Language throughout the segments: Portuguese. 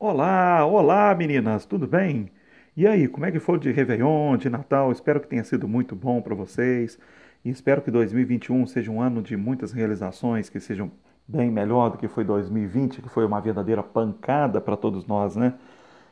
Olá, olá meninas, tudo bem? E aí, como é que foi de Réveillon, de Natal? Espero que tenha sido muito bom para vocês e espero que 2021 seja um ano de muitas realizações, que sejam bem melhor do que foi 2020, que foi uma verdadeira pancada para todos nós, né?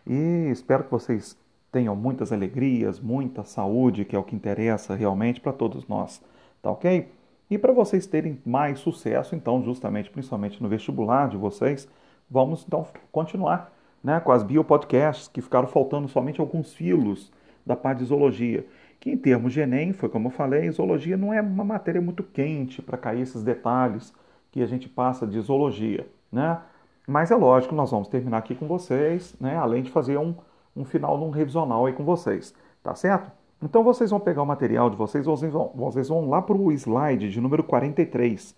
E espero que vocês tenham muitas alegrias, muita saúde, que é o que interessa realmente para todos nós, tá ok? E para vocês terem mais sucesso, então, justamente, principalmente no vestibular de vocês, vamos então continuar né, com as biopodcasts, que ficaram faltando somente alguns filos da parte de zoologia. Que em termos de Enem, foi como eu falei, zoologia não é uma matéria muito quente para cair esses detalhes que a gente passa de zoologia. Né? Mas é lógico, nós vamos terminar aqui com vocês, né, além de fazer um, um final num revisional aí com vocês. Tá certo? Então vocês vão pegar o material de vocês, vocês vão, vocês vão lá para o slide de número 43.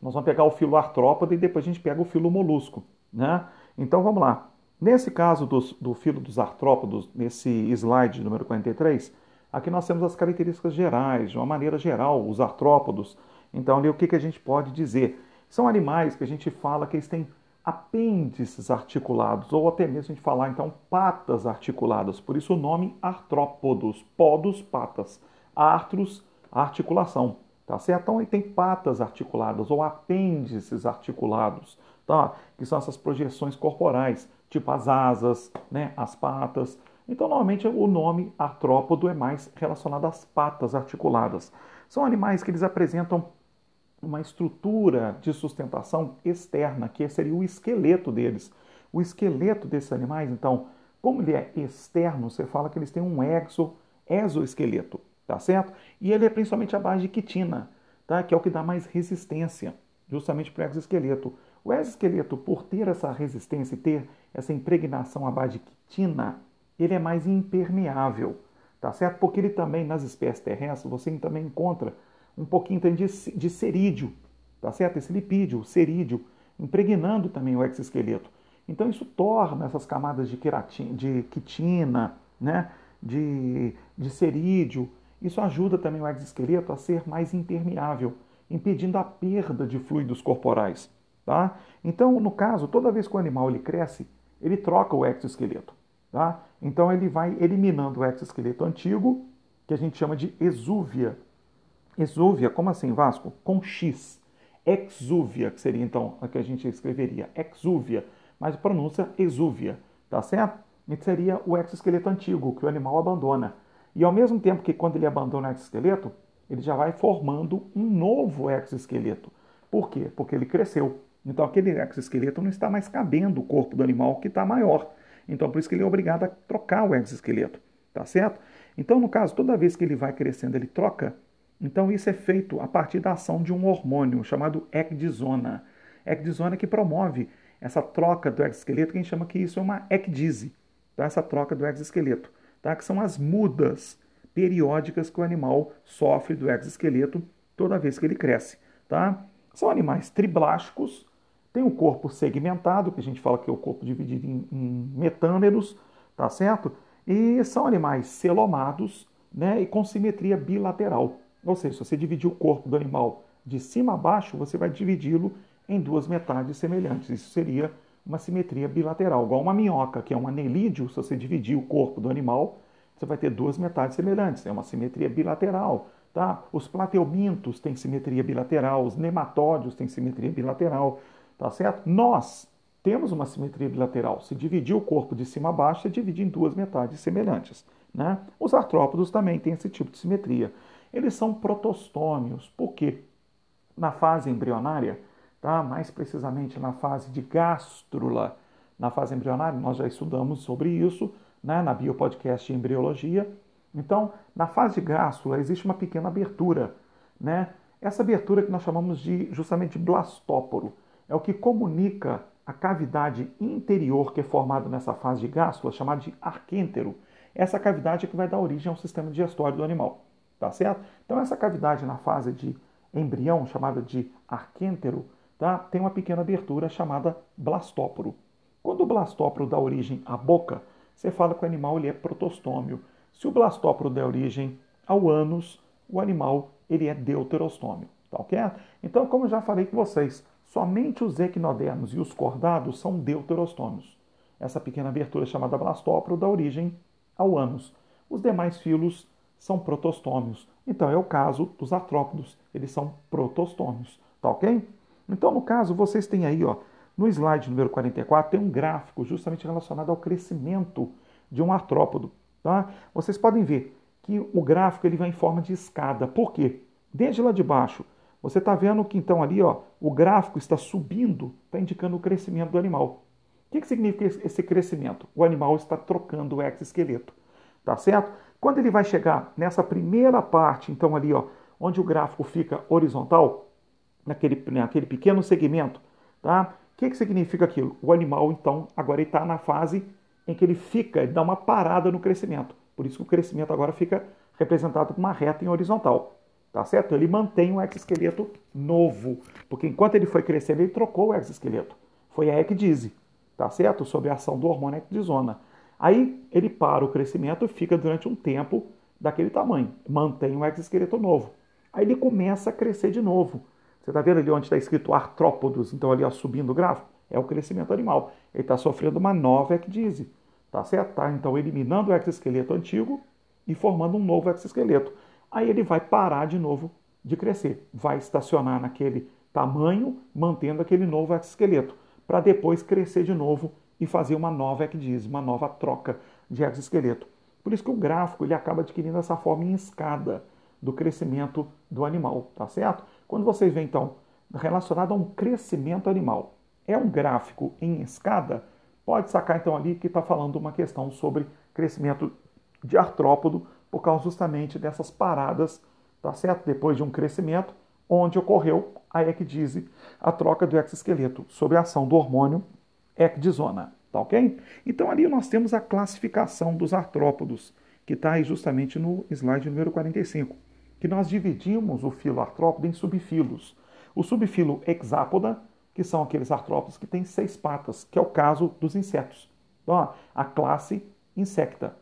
Nós vamos pegar o filo artrópode e depois a gente pega o filo molusco. Né? Então vamos lá. Nesse caso dos, do filo dos artrópodos, nesse slide número 43, aqui nós temos as características gerais, de uma maneira geral, os artrópodos. Então, ali o que, que a gente pode dizer? São animais que a gente fala que eles têm apêndices articulados, ou até mesmo a gente falar então patas articuladas, por isso o nome artrópodos, podos, patas, artros, articulação, tá certo? Então ele tem patas articuladas ou apêndices articulados, tá? Que são essas projeções corporais tipo as asas, né, as patas. Então, normalmente o nome artrópodo é mais relacionado às patas articuladas. São animais que eles apresentam uma estrutura de sustentação externa, que seria o esqueleto deles. O esqueleto desses animais, então, como ele é externo, você fala que eles têm um exo, exoesqueleto, tá certo? E ele é principalmente a base de quitina, tá? que é o que dá mais resistência, justamente para o exoesqueleto. O exoesqueleto, por ter essa resistência e ter essa impregnação à base de quitina, ele é mais impermeável, tá certo? Porque ele também, nas espécies terrestres, você também encontra um pouquinho de, de cerídeo, tá certo? Esse lipídio, cerídeo, impregnando também o exoesqueleto. Então isso torna essas camadas de, queratina, de quitina, né? de, de cerídeo, isso ajuda também o exoesqueleto a ser mais impermeável, impedindo a perda de fluidos corporais. Tá? Então, no caso, toda vez que o animal ele cresce, ele troca o exoesqueleto. Tá? Então ele vai eliminando o exoesqueleto antigo, que a gente chama de exúvia. Exúvia, como assim, Vasco? Com X. Exúvia, que seria então a que a gente escreveria, exúvia, mas pronúncia exúvia, tá certo? E seria o exoesqueleto antigo, que o animal abandona. E ao mesmo tempo que quando ele abandona o exoesqueleto, ele já vai formando um novo exoesqueleto. Por quê? Porque ele cresceu. Então aquele exoesqueleto não está mais cabendo o corpo do animal que está maior. Então por isso que ele é obrigado a trocar o exoesqueleto, tá certo? Então no caso, toda vez que ele vai crescendo, ele troca. Então isso é feito a partir da ação de um hormônio chamado ecdisona. Ecdisona que promove essa troca do exoesqueleto, que a gente chama que isso é uma ecdise, tá? essa troca do exoesqueleto, tá? que são as mudas periódicas que o animal sofre do exoesqueleto toda vez que ele cresce. Tá? São animais triblásticos, tem o corpo segmentado, que a gente fala que é o corpo dividido em, em metâmeros, tá certo? E são animais celomados, né, e com simetria bilateral. Ou seja, se você dividir o corpo do animal de cima a baixo, você vai dividi-lo em duas metades semelhantes. Isso seria uma simetria bilateral, igual uma minhoca, que é um anelídeo, se você dividir o corpo do animal, você vai ter duas metades semelhantes. É uma simetria bilateral. Tá? Os plateumintos têm simetria bilateral, os nematódios têm simetria bilateral. Tá certo? Nós temos uma simetria bilateral. Se dividir o corpo de cima a baixo, você divide em duas metades semelhantes. Né? Os artrópodos também têm esse tipo de simetria. Eles são protostômios, porque na fase embrionária, tá? mais precisamente na fase de gástrula, na fase embrionária, nós já estudamos sobre isso né? na Biopodcast de Embriologia. Então, na fase de gástrula existe uma pequena abertura. Né? Essa abertura que nós chamamos de justamente blastóporo é o que comunica a cavidade interior que é formada nessa fase de gástula, chamada de arquêntero. Essa cavidade é que vai dar origem ao sistema digestório do animal, tá certo? Então essa cavidade na fase de embrião, chamada de arquêntero, tá? tem uma pequena abertura chamada blastóporo. Quando o blastóporo dá origem à boca, você fala que o animal ele é protostômio. Se o blastóporo der origem ao ânus, o animal ele é deuterostômio, tá ok? Então, como eu já falei com vocês, Somente os equinodermos e os cordados são deuterostômios. essa pequena abertura chamada blastóporo dá origem ao ânus. Os demais filos são protostômios. Então é o caso dos artrópodos, eles são protostômios, tá ok? Então no caso vocês têm aí, ó, no slide número 44 tem um gráfico justamente relacionado ao crescimento de um artrópodo, tá? Vocês podem ver que o gráfico ele vai em forma de escada. Por quê? Desde lá de baixo, você está vendo que então ali, ó, o gráfico está subindo, está indicando o crescimento do animal. O que, que significa esse crescimento? O animal está trocando o exoesqueleto, tá certo? Quando ele vai chegar nessa primeira parte, então ali, ó, onde o gráfico fica horizontal, naquele, naquele pequeno segmento, tá? O que, que significa aquilo? O animal, então, agora está na fase em que ele fica, ele dá uma parada no crescimento. Por isso que o crescimento agora fica representado com uma reta em horizontal. Tá certo? Ele mantém um exoesqueleto novo, porque enquanto ele foi crescendo, ele trocou o exoesqueleto. Foi a ecdise, tá certo? Sob a ação do hormônio ecdisona. Aí ele para o crescimento e fica durante um tempo daquele tamanho, mantém um exoesqueleto novo. Aí ele começa a crescer de novo. Você está vendo ali onde está escrito artrópodos, então ali ó, subindo o gráfico? É o crescimento animal. Ele está sofrendo uma nova ecdise. Tá certo? Tá, então eliminando o exoesqueleto antigo e formando um novo exoesqueleto. Aí ele vai parar de novo de crescer, vai estacionar naquele tamanho, mantendo aquele novo exoesqueleto, para depois crescer de novo e fazer uma nova ecdise, uma nova troca de exoesqueleto. Por isso que o gráfico ele acaba adquirindo essa forma em escada do crescimento do animal, tá certo? Quando vocês veem então relacionado a um crescimento animal, é um gráfico em escada, pode sacar então ali que está falando uma questão sobre crescimento de artrópodo por causa justamente dessas paradas, tá certo? Depois de um crescimento, onde ocorreu a ecdise, a troca do exoesqueleto, sob a ação do hormônio ecdisona, tá ok? Então ali nós temos a classificação dos artrópodos, que está aí justamente no slide número 45, que nós dividimos o filo artrópodo em subfilos. O subfilo hexápoda, que são aqueles artrópodos que têm seis patas, que é o caso dos insetos. Então, ó, a classe insecta.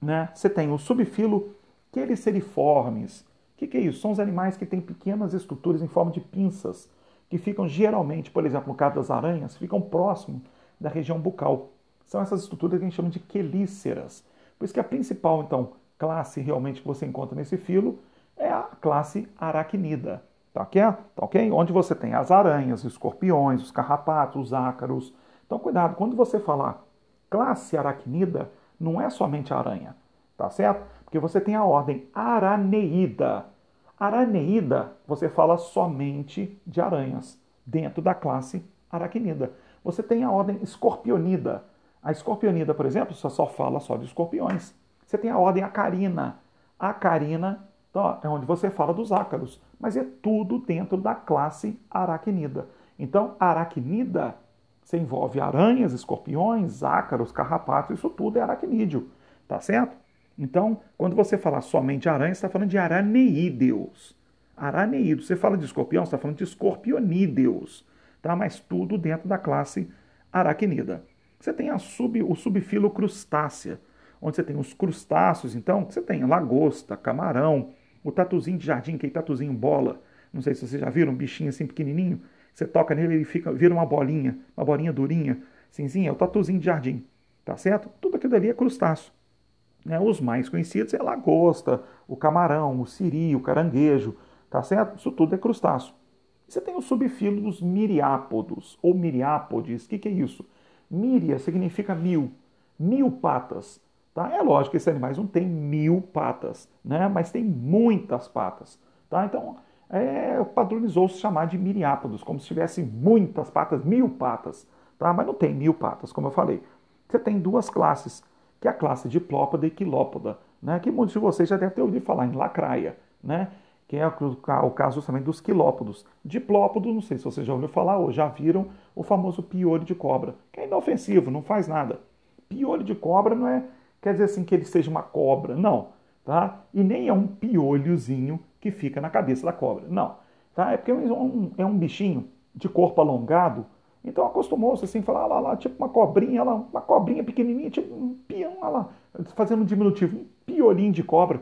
Né? Você tem o subfilo queliceriformes. O que, que é isso? São os animais que têm pequenas estruturas em forma de pinças, que ficam geralmente, por exemplo, no caso das aranhas, ficam próximo da região bucal. São essas estruturas que a gente chama de quelíceras. Por isso que a principal, então, classe realmente que você encontra nesse filo é a classe aracnida. Tá ok? Tá ok? Onde você tem as aranhas, os escorpiões, os carrapatos, os ácaros. Então, cuidado, quando você falar classe aracnida, não é somente a aranha, tá certo? Porque você tem a ordem araneída. Araneída, você fala somente de aranhas, dentro da classe aracnida. Você tem a ordem escorpionida. A escorpionida, por exemplo, só, só fala só de escorpiões. Você tem a ordem acarina. Acarina então, é onde você fala dos ácaros, mas é tudo dentro da classe aracnida. Então, aracnida você envolve aranhas, escorpiões, ácaros, carrapatos, isso tudo é aracnídeo, tá certo? Então, quando você falar somente aranha, está falando de araneídeos. Araneídeos. Você fala de escorpião, está falando de escorpionídeos, tá? Mas tudo dentro da classe aracnida. Você tem sub, o subfilo crustácea, onde você tem os crustáceos, então, você tem lagosta, camarão, o tatuzinho de jardim, que é tatuzinho bola. Não sei se vocês já viram, um bichinho assim pequenininho. Você toca nele, ele fica, vira uma bolinha, uma bolinha durinha, cinzinha, é o tatuzinho de jardim. Tá certo? Tudo aquilo ali é crustáceo. Né? Os mais conhecidos é a lagosta, o camarão, o siri, o caranguejo. Tá certo? Isso tudo é crustáceo. Você tem o subfilo dos miriápodos, ou miriápodes. O que, que é isso? Míria significa mil. Mil patas. Tá? É lógico que esses animais não têm mil patas, né? mas tem muitas patas. Tá? Então, é, padronizou-se chamar de miriápodos, como se tivesse muitas patas, mil patas. Tá? Mas não tem mil patas, como eu falei. Você tem duas classes, que é a classe diplópoda e quilópoda, né? que muitos de vocês já devem ter ouvido falar em lacraia, né? que é o caso também dos quilópodos. Diplópodo, não sei se vocês já ouviram falar ou já viram o famoso piolho de cobra, que é inofensivo, não faz nada. Piolho de cobra não é quer dizer assim que ele seja uma cobra, não, tá? E nem é um piolhozinho que fica na cabeça da cobra, não, tá? É porque é um, é um bichinho de corpo alongado, então acostumou-se assim, falar ah, lá, lá, tipo uma cobrinha, lá, uma cobrinha pequenininha, tipo um peão, lá, fazendo um diminutivo, um de cobra,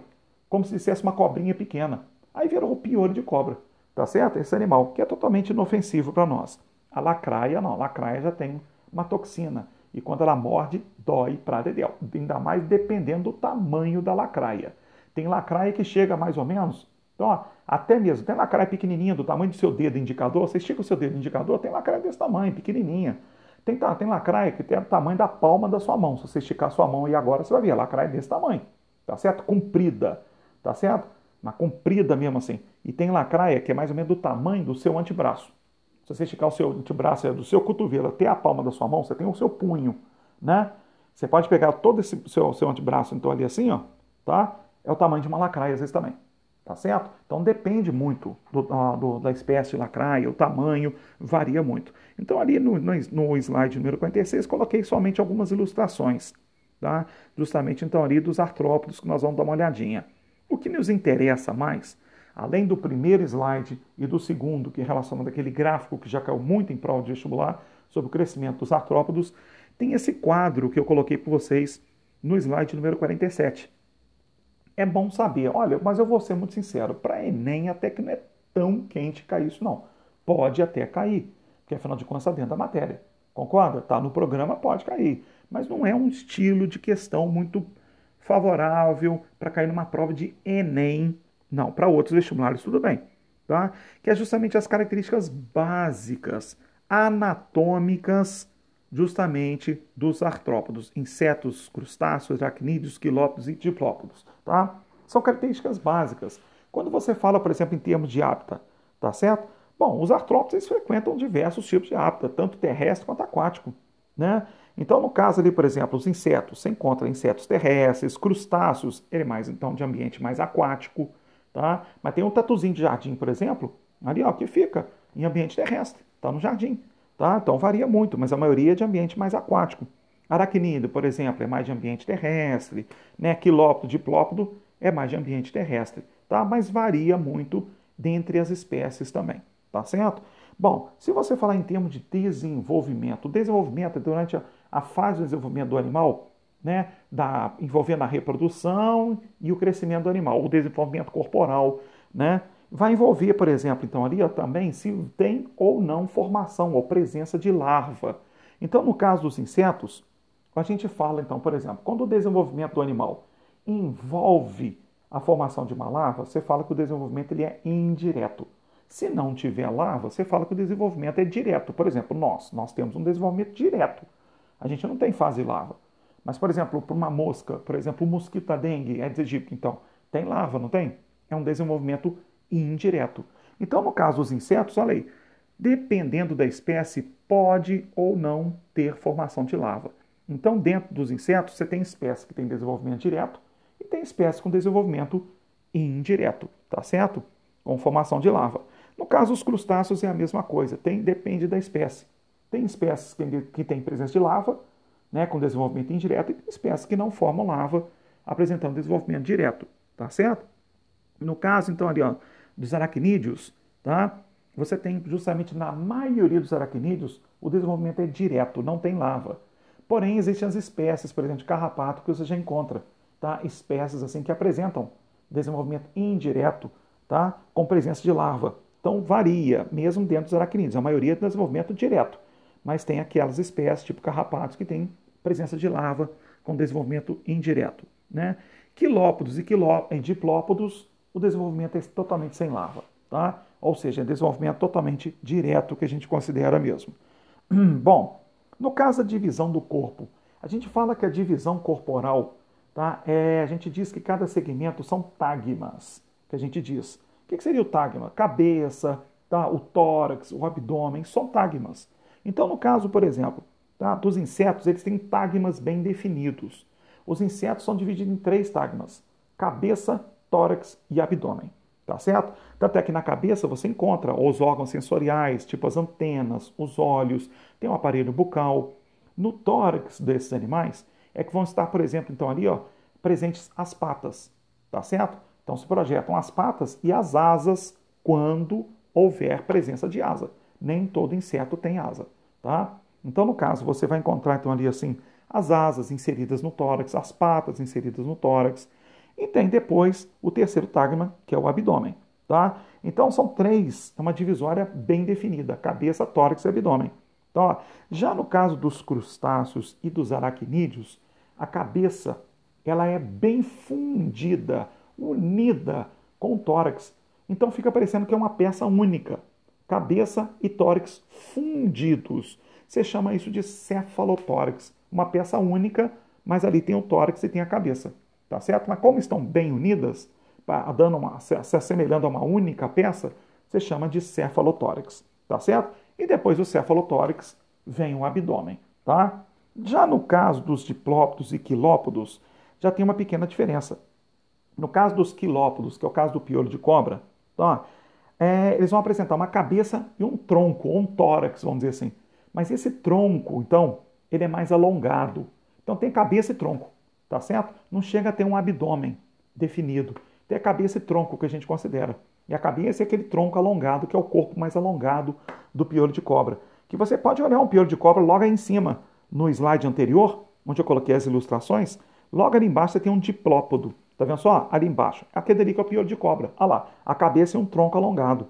como se dissesse uma cobrinha pequena. Aí virou o piolho de cobra, tá certo? Esse animal, que é totalmente inofensivo para nós. A lacraia, não, a lacraia já tem uma toxina, E quando ela morde, dói pra dedéu. Ainda mais dependendo do tamanho da lacraia. Tem lacraia que chega mais ou menos. Então, ó, até mesmo, tem lacraia pequenininha, do tamanho do seu dedo indicador. Você estica o seu dedo indicador, tem lacraia desse tamanho, pequenininha. Tem, tá, tem lacraia que tem o tamanho da palma da sua mão. Se você esticar a sua mão e agora, você vai ver a lacraia desse tamanho. Tá certo? Comprida. Tá certo? Uma comprida mesmo assim. E tem lacraia que é mais ou menos do tamanho do seu antebraço. Se você esticar o seu antebraço é do seu cotovelo até a palma da sua mão, você tem o seu punho, né? Você pode pegar todo esse seu, seu antebraço, então ali assim, ó, tá? É o tamanho de uma lacraia às vezes também, tá certo? Então depende muito do, do, da espécie lacraia, o tamanho varia muito. Então ali no, no, slide número 46 coloquei somente algumas ilustrações, tá? Justamente então ali dos artrópodes que nós vamos dar uma olhadinha. O que nos interessa mais além do primeiro slide e do segundo, que é relacionado àquele gráfico que já caiu muito em prol de vestibular, sobre o crescimento dos artrópodos, tem esse quadro que eu coloquei para vocês no slide número 47. É bom saber, olha, mas eu vou ser muito sincero, para Enem até que não é tão quente cair isso não. Pode até cair, porque afinal de contas está dentro da matéria. Concorda? Tá no programa, pode cair. Mas não é um estilo de questão muito favorável para cair numa prova de Enem não, para outros vestibulares tudo bem, tá? Que é justamente as características básicas, anatômicas, justamente dos artrópodos, insetos, crustáceos, aracnídeos, quilópodos e diplópodos, tá? São características básicas. Quando você fala, por exemplo, em termos de hábitat, tá certo? Bom, os artrópodos eles frequentam diversos tipos de hábitat, tanto terrestre quanto aquático, né? Então, no caso ali, por exemplo, os insetos, você encontra insetos terrestres, crustáceos, ele é mais então de ambiente mais aquático, Tá? Mas tem um tatuzinho de jardim, por exemplo, ali ó, que fica em ambiente terrestre, está no jardim. Tá? Então varia muito, mas a maioria é de ambiente mais aquático. Aracnídeo, por exemplo, é mais de ambiente terrestre. Né? Quilópodo, diplópodo é mais de ambiente terrestre. Tá? Mas varia muito dentre as espécies também. Tá certo? Bom, se você falar em termos de desenvolvimento, desenvolvimento é durante a, a fase do desenvolvimento do animal, né, da, envolvendo a reprodução e o crescimento do animal, o desenvolvimento corporal, né, vai envolver, por exemplo, então ali ó, também se tem ou não formação ou presença de larva. Então, no caso dos insetos, a gente fala então, por exemplo, quando o desenvolvimento do animal envolve a formação de uma larva, você fala que o desenvolvimento ele é indireto. Se não tiver larva, você fala que o desenvolvimento é direto. Por exemplo, nós, nós temos um desenvolvimento direto. A gente não tem fase larva. Mas, por exemplo, para uma mosca, por exemplo, o mosquito da dengue, Aedes aegypti, então, tem larva, não tem? É um desenvolvimento indireto. Então, no caso dos insetos, olha aí, dependendo da espécie, pode ou não ter formação de larva. Então, dentro dos insetos, você tem espécies que têm desenvolvimento direto e tem espécies com desenvolvimento indireto, tá certo? Com formação de larva. No caso dos crustáceos é a mesma coisa, tem, depende da espécie. Tem espécies que, que têm presença de larva né, com desenvolvimento indireto, e tem espécies que não formam larva, apresentando desenvolvimento direto, tá certo? No caso, então, ali, ó, dos aracnídeos, tá? Você tem justamente na maioria dos aracnídeos o desenvolvimento é direto, não tem larva. Porém, existem as espécies, por exemplo, de carrapato que você já encontra, tá? Espécies assim que apresentam desenvolvimento indireto, tá? Com presença de larva. Então varia, mesmo dentro dos aracnídeos. A maioria tem desenvolvimento direto, mas tem aquelas espécies, tipo carrapatos, que têm presença de larva com desenvolvimento indireto. Né? Quilópodos e, quiló, e diplópodos, o desenvolvimento é totalmente sem larva. Tá? Ou seja, é desenvolvimento totalmente direto que a gente considera mesmo. Bom, no caso da divisão do corpo, a gente fala que a divisão corporal, tá? É, a gente diz que cada segmento são tagmas, que a gente diz. O que seria o tagma? Cabeça, tá? o tórax, o abdômen, são tagmas. Então, no caso, por exemplo, tá? dos insetos, eles têm tagmas bem definidos. Os insetos são divididos em três tagmas: cabeça, tórax e abdômen. Tá certo? Tanto é que na cabeça você encontra os órgãos sensoriais, tipo as antenas, os olhos, tem um aparelho bucal. No tórax desses animais é que vão estar, por exemplo, então ali, ó, presentes as patas, tá certo? Então se projetam as patas e as asas quando houver presença de asa. Nem todo inseto tem asa, tá? Então, no caso, você vai encontrar então ali assim as asas inseridas no tórax, as patas inseridas no tórax, e tem depois o terceiro tagma, que é o abdômen, tá? Então são três, é uma divisória bem definida, cabeça, tórax e abdômen. Então, ó, já no caso dos crustáceos e dos aracnídeos, a cabeça ela é bem fundida, unida com o tórax. Então fica parecendo que é uma peça única. Cabeça e tórax fundidos. Você chama isso de cefalotórax, uma peça única, mas ali tem o tórax e tem a cabeça. Tá certo? Mas como estão bem unidas, dando uma, se assemelhando a uma única peça, você chama de cefalotórax. Tá certo? E depois do cefalotórax vem o abdômen, tá? Já no caso dos diplópodos e quilópodos, já tem uma pequena diferença. No caso dos quilópodos, que é o caso do piolho de cobra, tá? É, eles vão apresentar uma cabeça e um tronco, ou um tórax, vamos dizer assim. Mas esse tronco, então, ele é mais alongado. Então tem cabeça e tronco, tá certo? Não chega a ter um abdômen definido. Tem a cabeça e tronco que a gente considera. E a cabeça é aquele tronco alongado, que é o corpo mais alongado do piolho de cobra. Que você pode olhar um piolho de cobra logo aí em cima, no slide anterior, onde eu coloquei as ilustrações. Logo ali embaixo você tem um diplópodo. Tá vendo só? Ali embaixo. Aquele ali que é o piolho de cobra. Olha lá. A cabeça é um tronco alongado.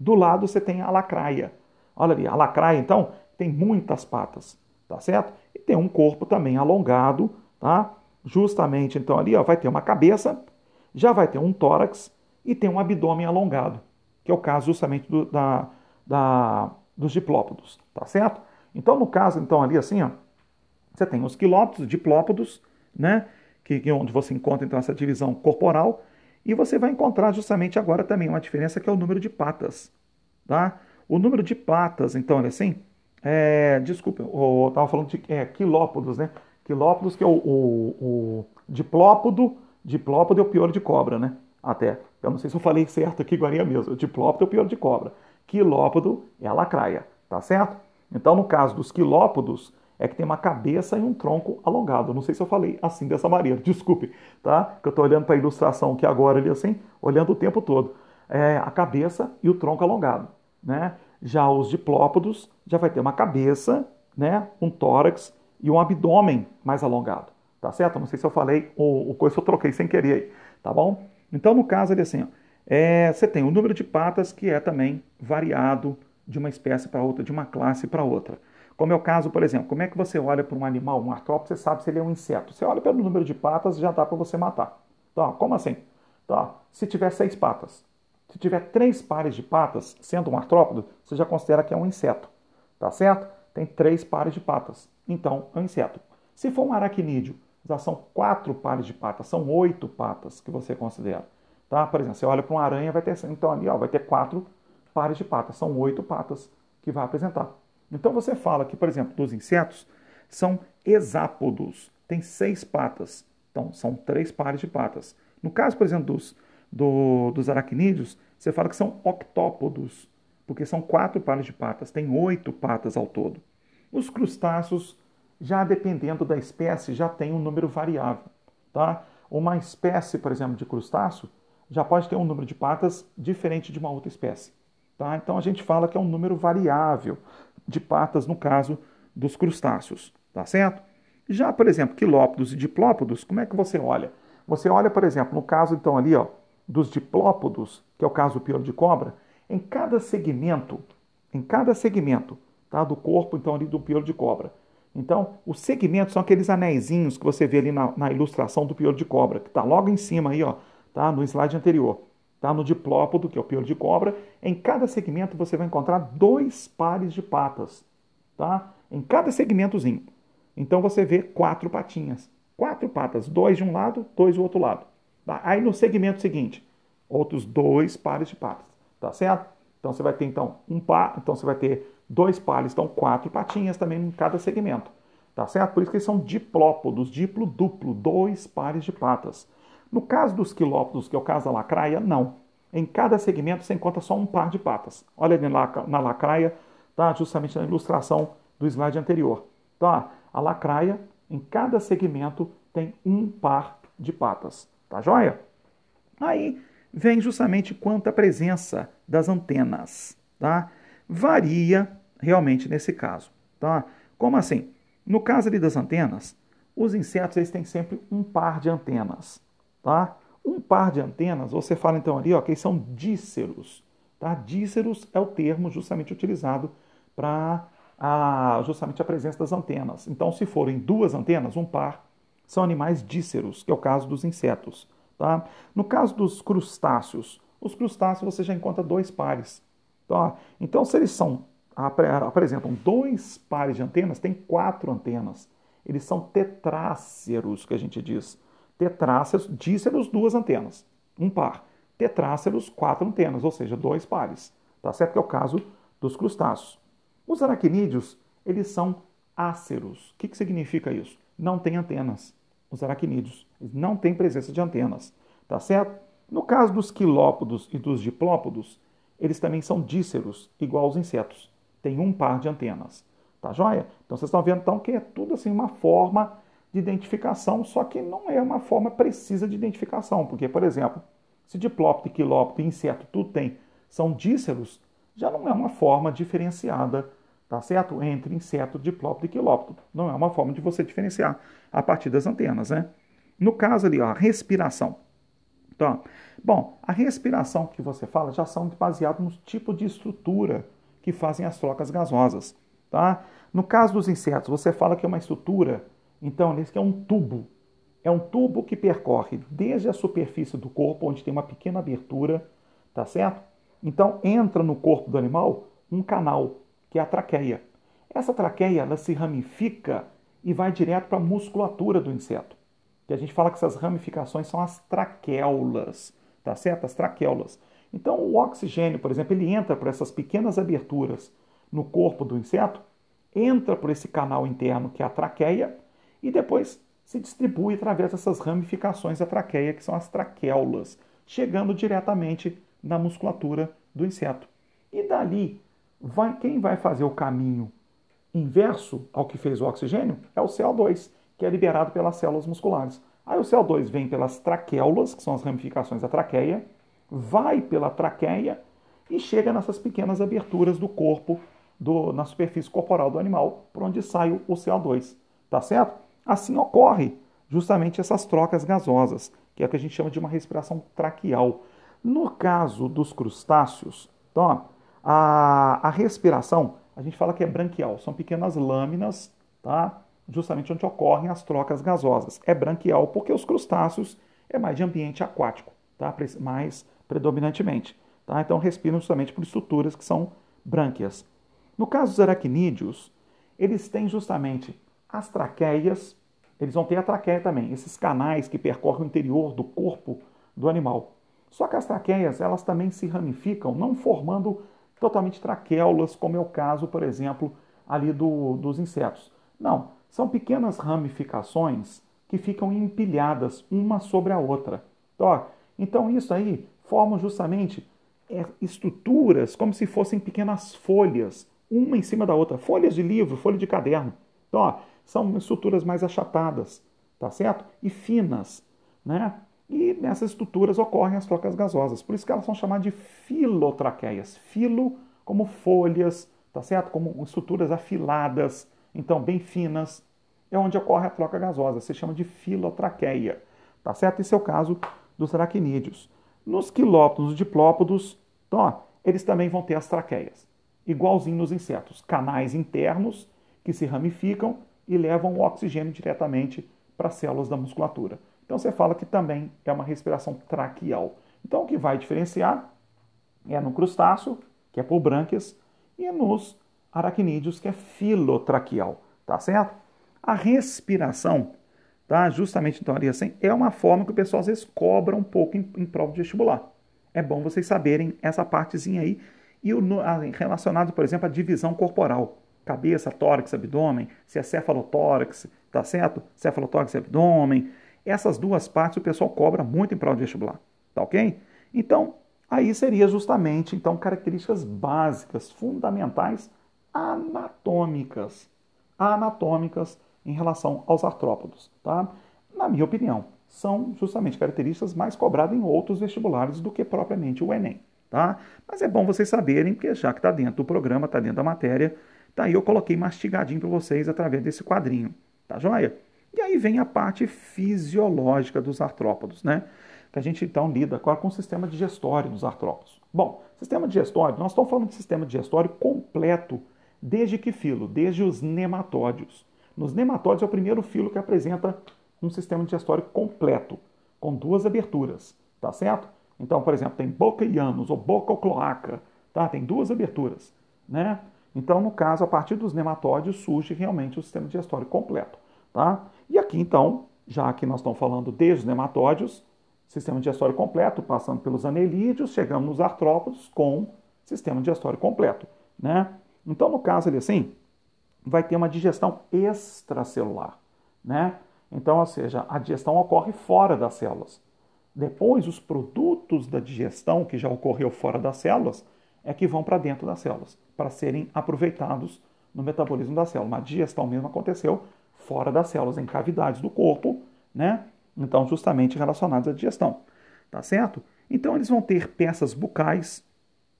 Do lado você tem a lacraia. Olha ali. A lacraia, então, tem muitas patas. Tá certo? E tem um corpo também alongado, tá? Justamente, então, ali ó, vai ter uma cabeça, já vai ter um tórax e tem um abdômen alongado, que é o caso justamente do, da, da, dos diplópodos, tá certo? Então, no caso, então, ali assim, ó, você tem os quilópodos, diplópodos, né? Que, que, onde você encontra então essa divisão corporal, e você vai encontrar justamente agora também uma diferença que é o número de patas, tá? O número de patas, então, assim, é, desculpa, eu estava falando de é, quilópodos, né? Quilópodos, que é o, o, o diplópodo, diplópodo é o pior de cobra, né? Até. Eu não sei se eu falei certo aqui, igual mesmo. Diplópodo é o pior de cobra. Quilópodo é a lacraia, tá certo? Então, no caso dos quilópodos, é que tem uma cabeça e um tronco alongado. não sei se eu falei assim dessa maneira, desculpe, tá? Que eu estou olhando para a ilustração aqui agora ali assim, olhando o tempo todo. É a cabeça e o tronco alongado, né? Já os diplópodos já vai ter uma cabeça, né? Um tórax e um abdômen mais alongado, tá certo? Não sei se eu falei o, o coisa eu troquei sem querer aí, tá bom? Então, no caso ali assim, ó, é, você tem o número de patas que é também variado de uma espécie para outra, de uma classe para outra. Como é o caso, por exemplo, como é que você olha para um animal, um artrópode, você sabe se ele é um inseto. Você olha pelo número de patas, já dá para você matar. Tá, como assim? Tá, se tiver seis patas, se tiver três pares de patas, sendo um artrópode, você já considera que é um inseto. Tá certo? Tem três pares de patas. Então, é um inseto. Se for um aracnídeo, já são quatro pares de patas, são oito patas que você considera. Tá? Por exemplo, você olha para uma aranha, vai ter então ali ó, vai ter quatro pares de patas, são oito patas que vai apresentar. Então você fala que, por exemplo, dos insetos são hexápodos, tem seis patas, então são três pares de patas. No caso, por exemplo, dos, do, dos aracnídeos, você fala que são octópodos, porque são quatro pares de patas, tem oito patas ao todo. Os crustáceos, já dependendo da espécie, já tem um número variável. Tá? Uma espécie, por exemplo, de crustáceo, já pode ter um número de patas diferente de uma outra espécie. Tá? Então a gente fala que é um número variável de patas no caso dos crustáceos, tá certo? Já, por exemplo, quilópodos e diplópodos, como é que você olha? Você olha, por exemplo, no caso então ali, ó, dos diplópodos, que é o caso do pior de cobra, em cada segmento, em cada segmento, tá, do corpo então ali do pior de cobra. Então, os segmentos são aqueles anéisinhos que você vê ali na, na ilustração do pior de cobra, que está logo em cima aí, ó, tá, no slide anterior. Tá? No diplópodo, que é o pior de cobra, em cada segmento você vai encontrar dois pares de patas. Tá? Em cada segmentozinho. Então você vê quatro patinhas. Quatro patas, dois de um lado, dois do outro lado. Tá? Aí no segmento seguinte, outros dois pares de patas. Tá certo? Então você vai ter então um par, então você vai ter dois pares, então quatro patinhas também em cada segmento. Tá certo? Por isso que eles são diplópodos, diplo duplo, dois pares de patas. No caso dos quilópodos, que é o caso da lacraia, não. Em cada segmento você encontra só um par de patas. Olha na lacraia, tá? justamente na ilustração do slide anterior. Tá? A lacraia, em cada segmento, tem um par de patas. Tá joia? Aí vem justamente quanto à presença das antenas. Tá? Varia realmente nesse caso. Tá? Como assim? No caso ali das antenas, os insetos eles têm sempre um par de antenas. Tá? Um par de antenas, você fala então ali ó, que são díceros. Tá? Díceros é o termo justamente utilizado para a, justamente a presença das antenas. Então, se forem duas antenas, um par, são animais díceros, que é o caso dos insetos. Tá? No caso dos crustáceos, os crustáceos você já encontra dois pares. Tá? Então, se eles são apresentam dois pares de antenas, tem quatro antenas. Eles são tetráceros, que a gente diz. Tetráceros, díceros, duas antenas, um par. Tetráceros, quatro antenas, ou seja, dois pares. Tá certo? Que é o caso dos crustáceos. Os aracnídeos, eles são áceros. O que, que significa isso? Não tem antenas. Os aracnídeos não têm presença de antenas. Tá certo? No caso dos quilópodos e dos diplópodos, eles também são díceros, igual aos insetos. Tem um par de antenas. Tá joia? Então vocês estão vendo então que é tudo assim uma forma de identificação, só que não é uma forma precisa de identificação, porque, por exemplo, se diplópode, quilópode e inseto tudo tem, são díceros, já não é uma forma diferenciada, tá certo? Entre inseto, diplópode e quilópode. Não é uma forma de você diferenciar a partir das antenas, né? No caso ali, ó, respiração. Então, bom, a respiração que você fala já são baseadas no tipo de estrutura que fazem as trocas gasosas, tá? No caso dos insetos, você fala que é uma estrutura, então, esse que é um tubo. É um tubo que percorre desde a superfície do corpo, onde tem uma pequena abertura, tá certo? Então, entra no corpo do animal um canal, que é a traqueia. Essa traqueia, ela se ramifica e vai direto para a musculatura do inseto. Que a gente fala que essas ramificações são as traqueulas, tá certo? As traqueulas. Então, o oxigênio, por exemplo, ele entra por essas pequenas aberturas no corpo do inseto, entra por esse canal interno que é a traqueia e depois se distribui através dessas ramificações da traqueia, que são as traqueulas, chegando diretamente na musculatura do inseto. E dali, vai, quem vai fazer o caminho inverso ao que fez o oxigênio é o CO2, que é liberado pelas células musculares. Aí o CO2 vem pelas traqueulas, que são as ramificações da traqueia, vai pela traqueia e chega nessas pequenas aberturas do corpo, do, na superfície corporal do animal, por onde sai o CO2. Tá certo? Assim ocorre justamente essas trocas gasosas, que é o que a gente chama de uma respiração traqueal. No caso dos crustáceos, então, a, a respiração, a gente fala que é branquial, são pequenas lâminas, tá? Justamente onde ocorrem as trocas gasosas. É branquial porque os crustáceos é mais de ambiente aquático, tá? mais predominantemente. Tá? Então respiram justamente por estruturas que são brânquias. No caso dos aracnídeos, eles têm justamente as traqueias, eles vão ter a traqueia também, esses canais que percorrem o interior do corpo do animal. Só que as traqueias, elas também se ramificam, não formando totalmente traqueulas, como é o caso, por exemplo, ali do, dos insetos. Não, são pequenas ramificações que ficam empilhadas uma sobre a outra. Então, então isso aí formam justamente é, estruturas como se fossem pequenas folhas, uma em cima da outra, folhas de livro, folha de caderno. Então, ó, são estruturas mais achatadas, tá certo? E finas, né? E nessas estruturas ocorrem as trocas gasosas. Por isso que elas são chamadas de filotraqueias. Filo como folhas, tá certo? Como estruturas afiladas, então bem finas. É onde ocorre a troca gasosa. Se chama de filotraqueia, tá certo? Esse é o caso dos aracnídeos. Nos quilópodos e diplópodos, então, ó, eles também vão ter as traqueias, igualzinho nos insetos, canais internos que se ramificam e levam o oxigênio diretamente para as células da musculatura. Então você fala que também é uma respiração traqueal. Então o que vai diferenciar é no crustáceo, que é por brânquias, e nos aracnídeos, que é filotraqueal, tá certo? A respiração Tá? Justamente então ali assim, é uma forma que o pessoal às vezes cobra um pouco em, em prova de vestibular. É bom vocês saberem essa partezinha aí e o, relacionado, por exemplo, à divisão corporal. Cabeça, tórax, abdômen, se é cefalotórax, tá certo? Cefalotórax e abdômen. Essas duas partes o pessoal cobra muito em prova de vestibular, tá ok? Então, aí seria justamente então características básicas, fundamentais, anatômicas. Anatômicas em relação aos artrópodos. Tá? Na minha opinião, são justamente características mais cobradas em outros vestibulares do que propriamente o Enem. Tá? Mas é bom vocês saberem, porque já que está dentro do programa, está dentro da matéria, tá aí eu coloquei mastigadinho para vocês através desse quadrinho. Tá joia? E aí vem a parte fisiológica dos artrópodos, né? Que a gente então lida com o sistema digestório dos artrópodos. Bom, sistema digestório, nós estamos falando de sistema digestório completo Desde que filo? Desde os nematódios. Nos nematódios é o primeiro filo que apresenta um sistema digestório completo, com duas aberturas, tá certo? Então, por exemplo, tem boca e ânus ou boca ou cloaca, tá? Tem duas aberturas, né? Então, no caso, a partir dos nematódios surge realmente o sistema digestório completo, tá? E aqui, então, já que nós estamos falando desde os nematódios, sistema digestório completo, passando pelos anelídeos, chegamos nos artrópodos com sistema digestório completo, né? Então, no caso ali assim, vai ter uma digestão extracelular, né? Então, ou seja, a digestão ocorre fora das células. Depois, os produtos da digestão que já ocorreu fora das células é que vão para dentro das células, para serem aproveitados no metabolismo da célula. Mas a digestão mesmo aconteceu fora das células, em cavidades do corpo, né? Então, justamente relacionados à digestão, tá certo? Então, eles vão ter peças bucais,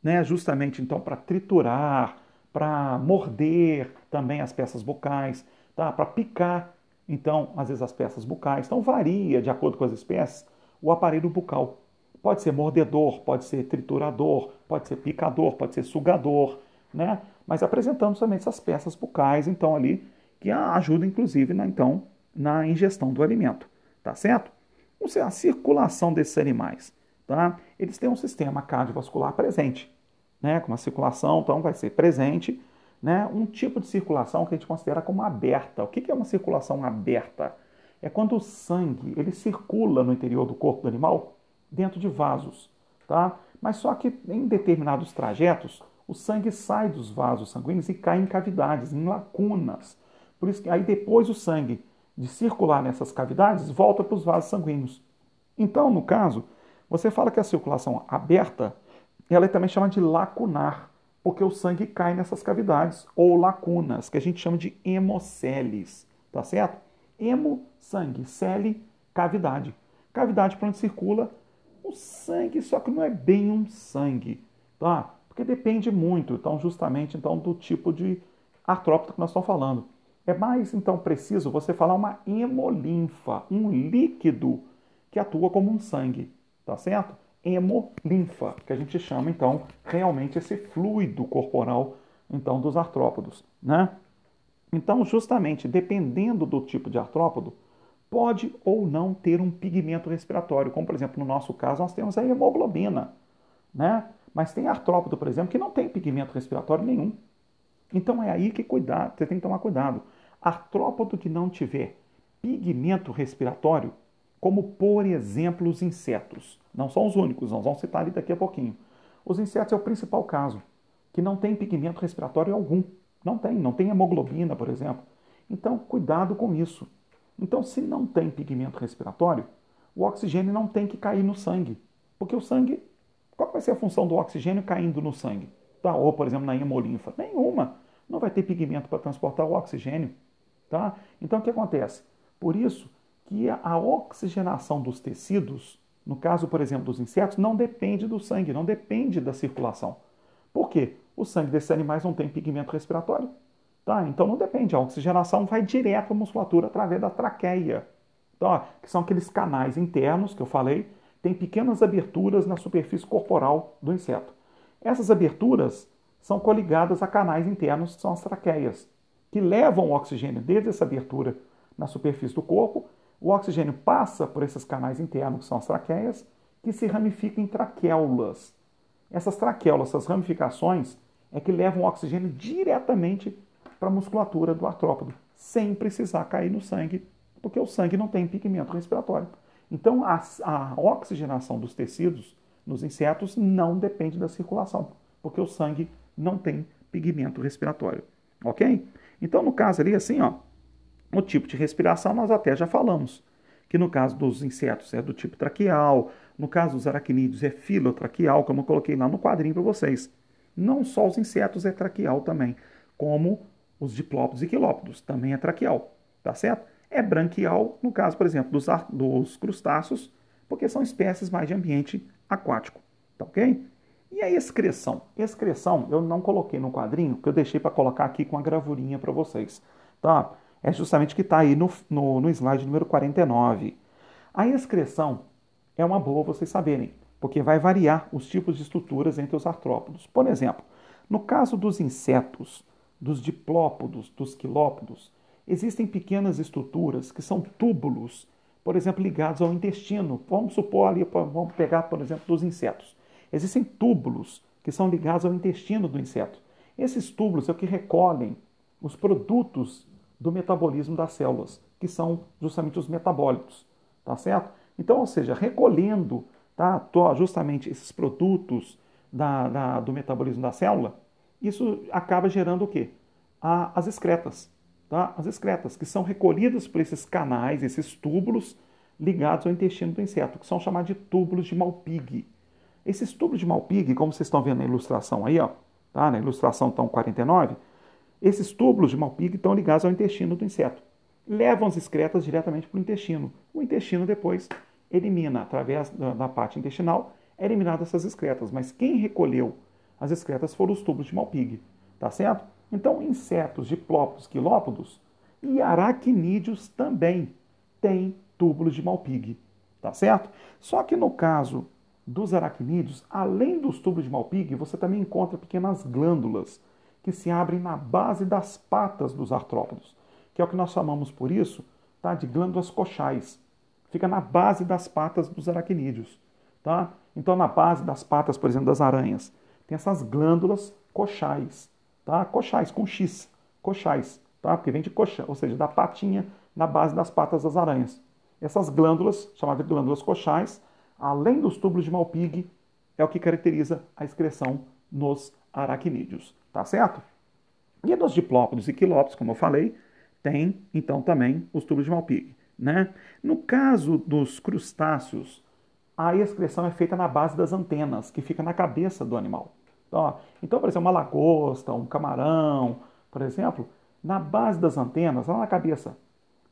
né? Justamente então para triturar, para morder também as peças bucais, tá? Para picar, então, às vezes as peças bucais. Então, varia de acordo com as espécies o aparelho bucal. Pode ser mordedor, pode ser triturador, pode ser picador, pode ser sugador, né? Mas apresentando somente essas peças bucais, então ali que ajuda inclusive na então na ingestão do alimento, tá certo? A circulação desses animais, tá? Eles têm um sistema cardiovascular presente, né? Com uma circulação, então vai ser presente, né? Um tipo de circulação que a gente considera como aberta. O que é uma circulação aberta? É quando o sangue ele circula no interior do corpo do animal dentro de vasos, tá? Mas só que em determinados trajetos o sangue sai dos vasos sanguíneos e cai em cavidades, em lacunas. Por isso que aí depois o sangue de circular nessas cavidades volta para os vasos sanguíneos. Então, no caso, você fala que a circulação aberta, ela é também chama de lacunar, porque o sangue cai nessas cavidades ou lacunas, que a gente chama de hemoceles, tá certo? Hemo, sangue, cele, cavidade. Cavidade para onde circula o sangue, só que não é bem um sangue, tá? Porque depende muito, então, justamente, então, do tipo de artrópode que nós estamos falando. É mais então preciso você falar uma hemolinfa, um líquido que atua como um sangue, tá certo? Hemolinfa, que a gente chama então realmente esse fluido corporal então dos artrópodos, né? Então, justamente, dependendo do tipo de artrópodo, pode ou não ter um pigmento respiratório, como por exemplo no nosso caso nós temos a hemoglobina, né? Mas tem artrópodo, por exemplo, que não tem pigmento respiratório nenhum. Então é aí que cuidar, você tem que tomar cuidado. Artrópodo que não tiver pigmento respiratório, como por exemplo os insetos, não são os únicos, nós vamos citar ali daqui a pouquinho. Os insetos é o principal caso, que não tem pigmento respiratório algum. Não tem, não tem hemoglobina, por exemplo. Então, cuidado com isso. Então, se não tem pigmento respiratório, o oxigênio não tem que cair no sangue. Porque o sangue, qual vai ser a função do oxigênio caindo no sangue? Tá? Ou, por exemplo, na hemolinfa? Nenhuma. Não vai ter pigmento para transportar o oxigênio. Tá? Então o que acontece? Por isso que a oxigenação dos tecidos, no caso, por exemplo, dos insetos, não depende do sangue, não depende da circulação. Por quê? O sangue desses animais não tem pigmento respiratório. Tá? Então não depende, a oxigenação vai direto à musculatura através da traqueia. Tá? Que são aqueles canais internos que eu falei, tem pequenas aberturas na superfície corporal do inseto. Essas aberturas são coligadas a canais internos, que são as traqueias que levam o oxigênio desde essa abertura na superfície do corpo. O oxigênio passa por esses canais internos, que são as traqueias, que se ramificam em traquéulas. Essas traquéulas, essas ramificações, é que levam o oxigênio diretamente para a musculatura do artrópode, sem precisar cair no sangue, porque o sangue não tem pigmento respiratório. Então, a, a oxigenação dos tecidos nos insetos não depende da circulação, porque o sangue não tem pigmento respiratório. Ok? Então, no caso ali, assim, ó, o tipo de respiração nós até já falamos, que no caso dos insetos é do tipo traqueal, no caso dos aracnídeos é filotraqueal, como eu coloquei lá no quadrinho para vocês. Não só os insetos é traqueal também, como os diplópodos e quilópodos, também é traqueal, tá certo? É branquial, no caso, por exemplo, dos, dos crustáceos, porque são espécies mais de ambiente aquático, tá ok? E a excreção? Excreção eu não coloquei no quadrinho, que eu deixei para colocar aqui com a gravurinha para vocês. Tá? É justamente que está aí no, no, no slide número 49. A excreção é uma boa vocês saberem, porque vai variar os tipos de estruturas entre os artrópodos. Por exemplo, no caso dos insetos, dos diplópodos, dos quilópodos, existem pequenas estruturas que são túbulos, por exemplo, ligados ao intestino. Vamos supor ali, vamos pegar, por exemplo, dos insetos. Existem túbulos que são ligados ao intestino do inseto. Esses túbulos é o que recolhem os produtos do metabolismo das células, que são justamente os metabólitos, tá certo? Então, ou seja, recolhendo tá, justamente esses produtos da, da, do metabolismo da célula, isso acaba gerando o quê? as excretas. Tá? As excretas, que são recolhidas por esses canais, esses túbulos ligados ao intestino do inseto, que são chamados de túbulos de Malpighi. Esses túbulos de Malpighi, como vocês estão vendo na ilustração aí, ó, tá? na ilustração então 49, esses túbulos de Malpighi estão ligados ao intestino do inseto. Levam as excretas diretamente para o intestino. O intestino depois elimina, através da, parte intestinal, é eliminada essas excretas. Mas quem recolheu as excretas foram os túbulos de Malpighi, tá certo? Então, insetos, diplópodos, quilópodos e aracnídeos também têm túbulos de Malpighi, tá certo? Só que no caso dos aracnídeos, além dos túbulos de Malpighi, você também encontra pequenas glândulas que se abrem na base das patas dos artrópodos, que é o que nós chamamos por isso tá, de glândulas coxais. Fica na base das patas dos aracnídeos. Tá? Então, na base das patas, por exemplo, das aranhas, tem essas glândulas coxais tá? Coxais, com X, coxais, tá? Porque vem de coxa, ou seja, da patinha na base das patas das aranhas. Essas glândulas, chamadas de glândulas coxais, além dos túbulos de Malpighi, é o que caracteriza a excreção nos aracnídeos, tá certo? E nos diplópodos e quilópodos, como eu falei, tem então também os túbulos de Malpighi, né? No caso dos crustáceos, a excreção é feita na base das antenas, que fica na cabeça do animal. Então, então, por exemplo, uma lagosta, um camarão, por exemplo, na base das antenas, lá na cabeça,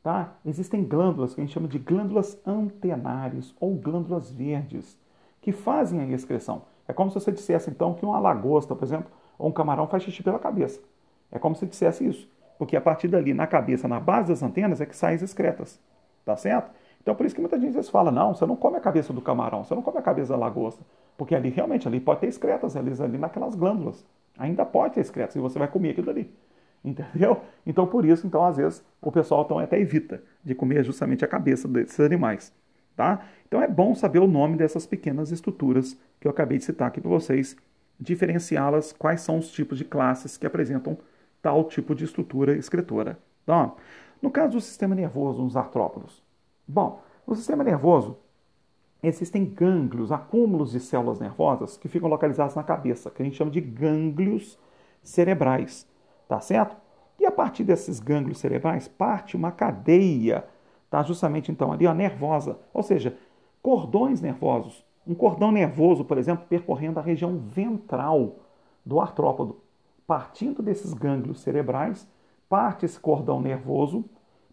tá? existem glândulas que a gente chama de glândulas antenares ou glândulas verdes, que fazem a excreção. É como se você dissesse, então, que uma lagosta, por exemplo, ou um camarão faz xixi pela cabeça. É como se dissesse isso. Porque a partir dali, na cabeça, na base das antenas, é que saem as excretas. Tá certo? Então, por isso que muita gente vezes fala, não, você não come a cabeça do camarão, você não come a cabeça da lagosta. Porque ali, realmente, ali pode ter excretas, ali, ali naquelas glândulas. Ainda pode ter excretas, e você vai comer aquilo ali. Entendeu? Então, por isso, então, às vezes, o pessoal então, até evita de comer justamente a cabeça desses animais. Tá? Então, é bom saber o nome dessas pequenas estruturas que eu acabei de citar aqui para vocês, diferenciá-las, quais são os tipos de classes que apresentam tal tipo de estrutura excretora. Tá? No caso do sistema nervoso nos artrópodos, Bom, no sistema nervoso existem gânglios, acúmulos de células nervosas que ficam localizados na cabeça, que a gente chama de gânglios cerebrais, tá certo? E a partir desses gânglios cerebrais parte uma cadeia, tá? Justamente então ali, a nervosa, ou seja, cordões nervosos. Um cordão nervoso, por exemplo, percorrendo a região ventral do artrópodo. Partindo desses gânglios cerebrais, parte esse cordão nervoso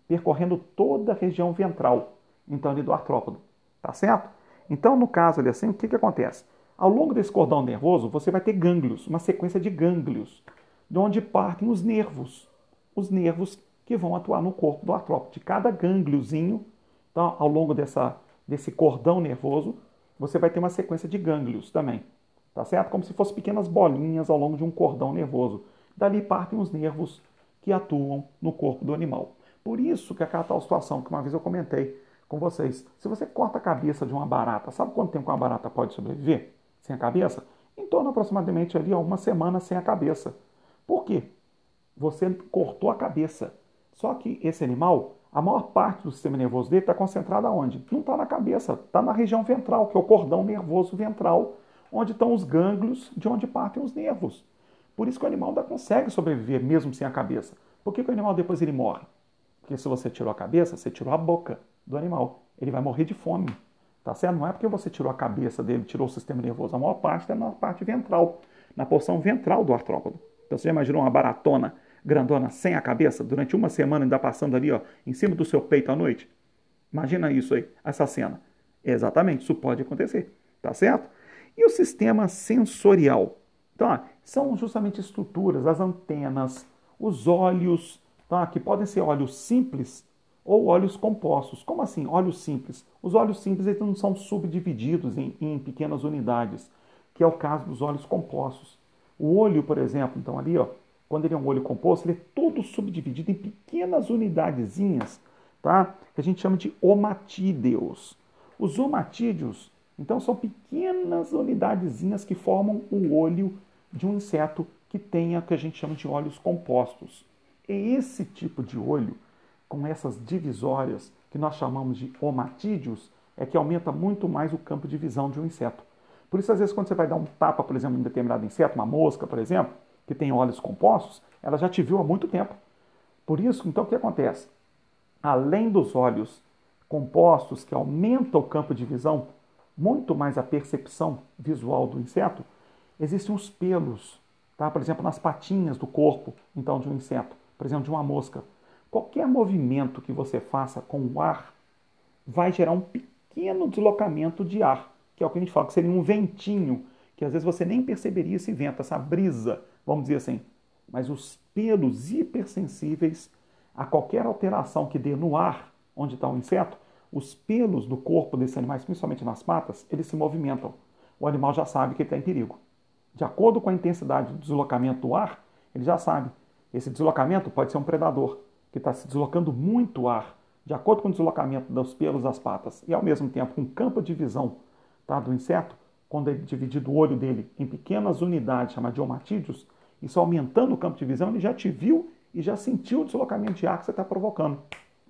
percorrendo toda a região ventral, então ali do artrópodo, tá certo? Então, no caso ali assim, o que, que acontece? Ao longo desse cordão nervoso, você vai ter gânglios, uma sequência de gânglios, de onde partem os nervos, os nervos que vão atuar no corpo do artrópode. De cada gângliozinho, então, ao longo dessa, desse cordão nervoso, você vai ter uma sequência de gânglios também, tá certo? Como se fossem pequenas bolinhas ao longo de um cordão nervoso. Dali partem os nervos que atuam no corpo do animal. Por isso que aquela tal situação que uma vez eu comentei com vocês. Se você corta a cabeça de uma barata, sabe quanto tempo uma barata pode sobreviver sem a cabeça? Em torno aproximadamente ali uma semana sem a cabeça. Por quê? Você cortou a cabeça. Só que esse animal, a maior parte do sistema nervoso dele está concentrada onde? Não está na cabeça, está na região ventral, que é o cordão nervoso ventral, onde estão os gânglios de onde partem os nervos. Por isso que o animal ainda consegue sobreviver mesmo sem a cabeça. Por que, que o animal depois ele morre? Porque se você tirou a cabeça, você tirou a boca do animal. Ele vai morrer de fome. Tá certo? Não é porque você tirou a cabeça dele, tirou o sistema nervoso. A maior parte está na parte ventral, na porção ventral do artrópode. Então você já imaginou uma baratona grandona sem a cabeça, durante uma semana ainda passando ali, ó, em cima do seu peito à noite? Imagina isso aí, essa cena. Exatamente, isso pode acontecer. Tá certo? E o sistema sensorial? Então, ó, são justamente estruturas, as antenas, os olhos, tá? que podem ser óleos simples ou óleos compostos. Como assim, óleos simples? Os óleos simples eles não são subdivididos em, em pequenas unidades, que é o caso dos óleos compostos. O olho, por exemplo, então ali, ó, quando ele é um olho composto, ele é todo subdividido em pequenas unidadezinhas, tá? Que a gente chama de omatídeos. Os omatídeos, então, são pequenas unidadezinhas que formam o olho de um inseto que tenha o que a gente chama de olhos compostos. É esse tipo de olho, com essas divisórias que nós chamamos de omatídeos, é que aumenta muito mais o campo de visão de um inseto. Por isso, às vezes, quando você vai dar um tapa, por exemplo, em um determinado inseto, uma mosca, por exemplo, que tem olhos compostos, ela já te viu há muito tempo. Por isso, então, o que acontece? Além dos olhos compostos, que aumentam o campo de visão, muito mais a percepção visual do inseto, existem os pelos, tá? por exemplo, nas patinhas do corpo, então, de um inseto, por exemplo, de uma mosca. Qualquer movimento que você faça com o ar vai gerar um pequeno deslocamento de ar que é o que a gente fala que seria um ventinho, que às vezes você nem perceberia esse vento, essa brisa, vamos dizer assim. Mas os pelos hipersensíveis a qualquer alteração que dê no ar, onde está o inseto, os pelos do corpo desses animais, principalmente nas patas, eles se movimentam. O animal já sabe que ele está em perigo. De acordo com a intensidade do deslocamento do ar, ele já sabe. Esse deslocamento pode ser um predador, que está se deslocando muito ar, de acordo com o deslocamento dos pelos das patas, e ao mesmo tempo com campo de visão tá, do inseto, quando ele dividido o olho dele em pequenas unidades, chamadas de omatídeos, isso aumentando o campo de visão, ele já te viu e já sentiu o deslocamento de ar que você está provocando.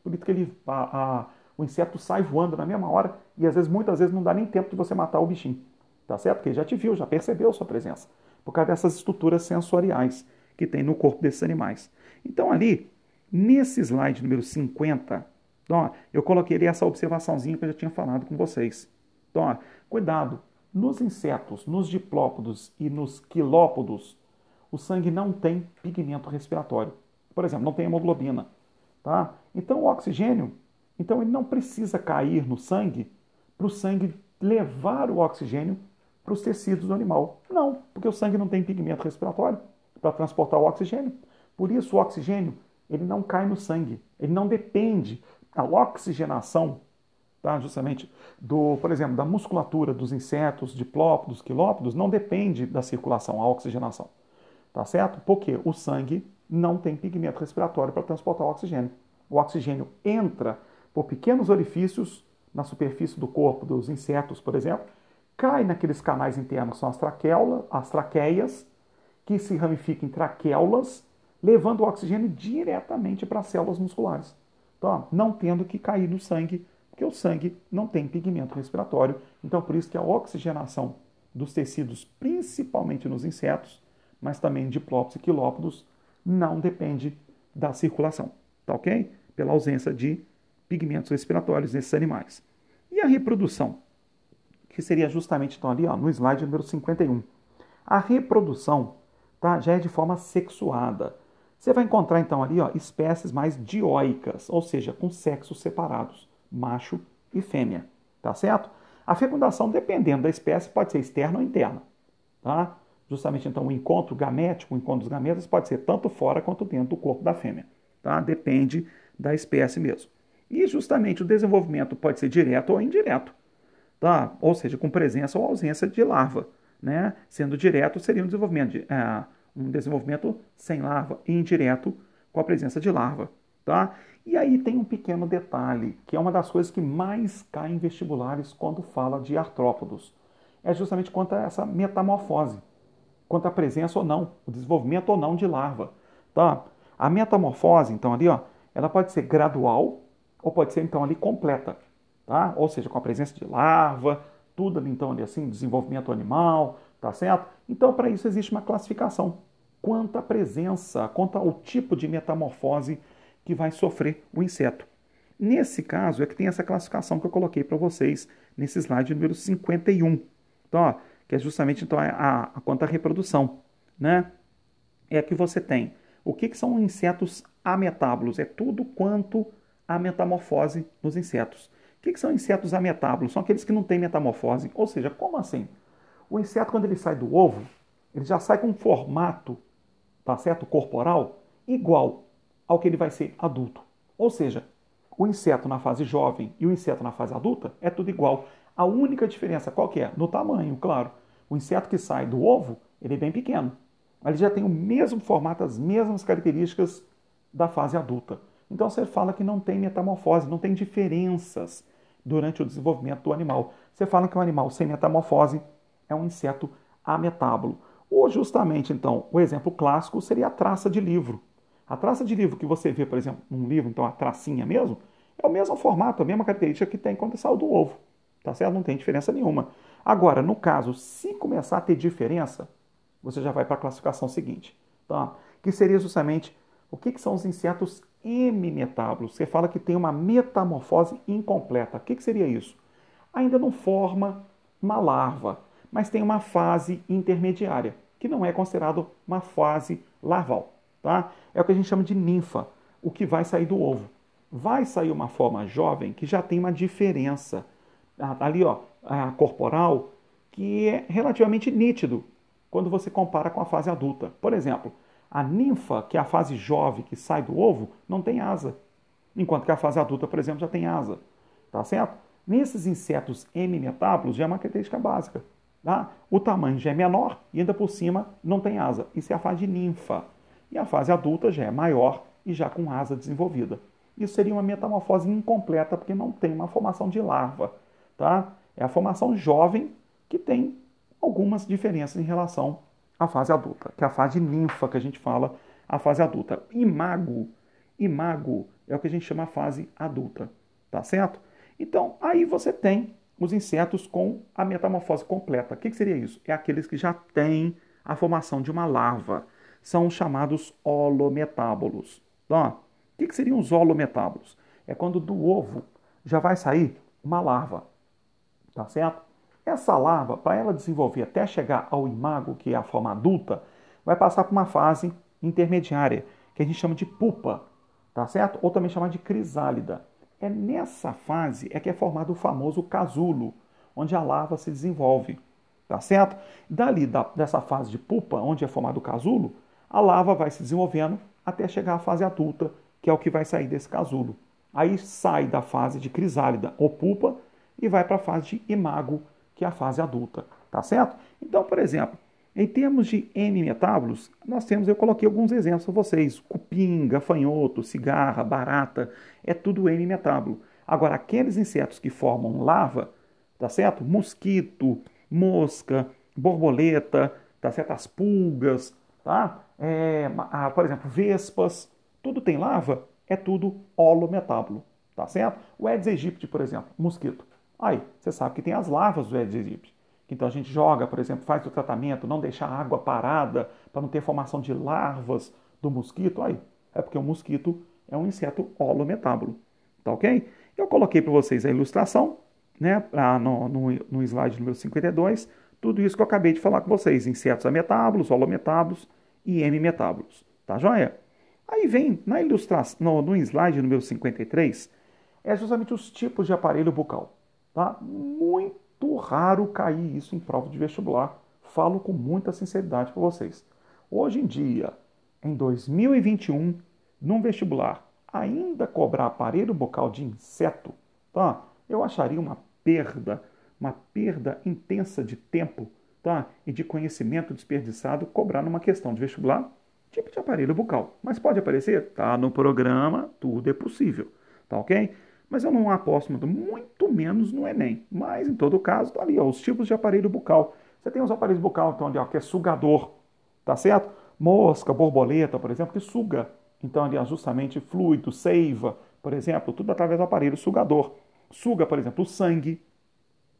Por isso que ele, a, a, o inseto sai voando na mesma hora e às vezes, muitas vezes, não dá nem tempo de você matar o bichinho. Tá certo? Porque ele já te viu, já percebeu sua presença. Por causa dessas estruturas sensoriais que tem no corpo desses animais. Então, ali, nesse slide número 50, ó, eu coloquei essa observaçãozinha que eu já tinha falado com vocês. Então, ó, cuidado. Nos insetos, nos diplópodos e nos quilópodos, o sangue não tem pigmento respiratório. Por exemplo, não tem hemoglobina. Tá? Então, o oxigênio, então ele não precisa cair no sangue para o sangue levar o oxigênio para os tecidos do animal. Não, porque o sangue não tem pigmento respiratório para transportar o oxigênio. Por isso, o oxigênio ele não cai no sangue. Ele não depende. A oxigenação tá? justamente do, por exemplo, da musculatura dos insetos, diplópodos, quilópodos, não depende da circulação, a oxigenação. Tá certo? Porque o sangue não tem pigmento respiratório para transportar o oxigênio. O oxigênio entra por pequenos orifícios na superfície do corpo dos insetos, por exemplo, cai naqueles canais internos são as, traqueolas, as traqueias, que se ramificam em traqueulas, levando o oxigênio diretamente para as células musculares. Então, não tendo que cair no sangue porque o sangue não tem pigmento respiratório, então por isso que a oxigenação dos tecidos, principalmente nos insetos, mas também diplópodos e quilópodos, não depende da circulação, tá ok? Pela ausência de pigmentos respiratórios nesses animais. E a reprodução, que seria justamente então ali ó, no slide número 51. A reprodução tá, já é de forma sexuada. Você vai encontrar então ali ó, espécies mais dioicas, ou seja, com sexos separados macho e fêmea, tá certo? A fecundação, dependendo da espécie, pode ser externa ou interna, tá? Justamente então o encontro gamético, o encontro dos gametas pode ser tanto fora quanto dentro do corpo da fêmea, tá? Depende da espécie mesmo. E justamente o desenvolvimento pode ser direto ou indireto, tá? Ou seja, com presença ou ausência de larva, né? Sendo direto seria um desenvolvimento de, é, um desenvolvimento sem larva e indireto com a presença de larva, tá? E aí tem um pequeno detalhe, que é uma das coisas que mais cai em vestibulares quando fala de artrópodos. É justamente quanto a essa metamorfose, quanto à presença ou não, o desenvolvimento ou não de larva. Tá? A metamorfose, então, ali, ó, ela pode ser gradual ou pode ser, então, ali completa. Tá? Ou seja, com a presença de larva, tudo ali, então, ali, assim, desenvolvimento animal, tá certo? Então, para isso existe uma classificação. Quanto à presença, quanto ao tipo de metamorfose que vai sofrer o inseto. Nesse caso é que tem essa classificação que eu coloquei para vocês nesse slide número 51. Então, ó, que é justamente então, a, a, quanto à reprodução. Né? É que você tem. O que, que são insetos ametábulos? É tudo quanto a metamorfose nos insetos. O que, que são insetos ametábulos? São aqueles que não têm metamorfose. Ou seja, como assim? O inseto, quando ele sai do ovo, ele já sai com um formato, tá certo? Corporal igual ao que ele vai ser adulto. Ou seja, o inseto na fase jovem e o inseto na fase adulta é tudo igual. A única diferença qual que é? No tamanho, claro. O inseto que sai do ovo, ele é bem pequeno. ele já tem o mesmo formato, as mesmas características da fase adulta. Então você fala que não tem metamorfose, não tem diferenças durante o desenvolvimento do animal. Você fala que um animal sem metamorfose é um inseto ametábulo. Ou justamente, então, o exemplo clássico seria a traça de livro. A traça de livro que você vê, por exemplo, num livro, então a tracinha mesmo, é o mesmo formato, a mesma característica que tem quando saiu do ovo. Tá certo? Não tem diferença nenhuma. Agora, no caso, se começar a ter diferença, você já vai para a classificação seguinte, tá? que seria justamente o que, que são os insetos hemimetábulos. Você fala que tem uma metamorfose incompleta. O que, que seria isso? Ainda não forma uma larva, mas tem uma fase intermediária, que não é considerado uma fase larval. Tá? É o que a gente chama de ninfa, o que vai sair do ovo. Vai sair uma forma jovem que já tem uma diferença ali, ó, a corporal, que é relativamente nítido quando você compara com a fase adulta. Por exemplo, a ninfa, que é a fase jovem que sai do ovo, não tem asa, enquanto que a fase adulta, por exemplo, já tem asa. Tá certo? Nesses insetos hemimetábulos já é uma característica básica. Tá? O tamanho já é menor e ainda por cima não tem asa. Isso é a fase ninfa. E a fase adulta já é maior e já com asa desenvolvida. Isso seria uma metamorfose incompleta porque não tem uma formação de larva. Tá? É a formação jovem que tem algumas diferenças em relação à fase adulta, que é a fase ninfa que a gente fala, a fase adulta. Imago, imago é o que a gente chama a fase adulta, tá certo? Então, aí você tem os insetos com a metamorfose completa. O que, que seria isso? É aqueles que já têm a formação de uma larva. São os chamados holometábolos. Tá? O que, que seriam os holometábolos? É quando do ovo já vai sair uma larva. Tá certo? Essa larva, para ela desenvolver até chegar ao imago, que é a forma adulta, vai passar por uma fase intermediária, que a gente chama de pupa, tá certo? Ou também chamada de crisálida. É nessa fase é que é formado o famoso casulo, onde a larva se desenvolve, tá certo? Dali, da, dessa fase de pupa, onde é formado o casulo, a larva vai se desenvolvendo até chegar à fase adulta, que é o que vai sair desse casulo. Aí sai da fase de crisálida ou pupa e vai para a fase de imago, que é a fase adulta, tá certo? Então, por exemplo, em termos de M-metábolos, nós temos, eu coloquei alguns exemplos para vocês, cupim, gafanhoto, cigarra, barata, é tudo M-metábolo. Agora, aqueles insetos que formam lava, tá certo? Mosquito, mosca, borboleta, tá certo? As pulgas, tá? É, por exemplo, vespas, tudo tem lava, é tudo holometábolo, tá certo? O Aedes aegypti, por exemplo, mosquito. Aí, você sabe que tem as larvas do aegypti. Então a gente joga, por exemplo, faz o tratamento, não deixar a água parada para não ter formação de larvas do mosquito. Aí, é porque o mosquito é um inseto holometábulo. Tá ok? Eu coloquei para vocês a ilustração, né, no, no, no slide número 52, tudo isso que eu acabei de falar com vocês: insetos ametábulos, holometábulos e hemimetábulos. Tá joia? Aí vem na ilustração, no, no slide número 53, é justamente os tipos de aparelho bucal. Tá? Muito raro cair isso em prova de vestibular. Falo com muita sinceridade para vocês. Hoje em dia, em 2021, num vestibular, ainda cobrar aparelho bucal de inseto, tá? Eu acharia uma perda, uma perda intensa de tempo, tá? E de conhecimento desperdiçado cobrar numa questão de vestibular tipo de aparelho bucal. Mas pode aparecer? Tá no programa, tudo é possível, tá ok? Mas eu não aposto muito menos no Enem. Mas, em todo caso, tá ali, ó, os tipos de aparelho bucal. Você tem os aparelhos bucal, então, ali, ó, que é sugador, tá certo? Mosca, borboleta, por exemplo, que suga. Então, ali, ó, justamente fluido, seiva, por exemplo, tudo através do aparelho sugador. Suga, por exemplo, o sangue,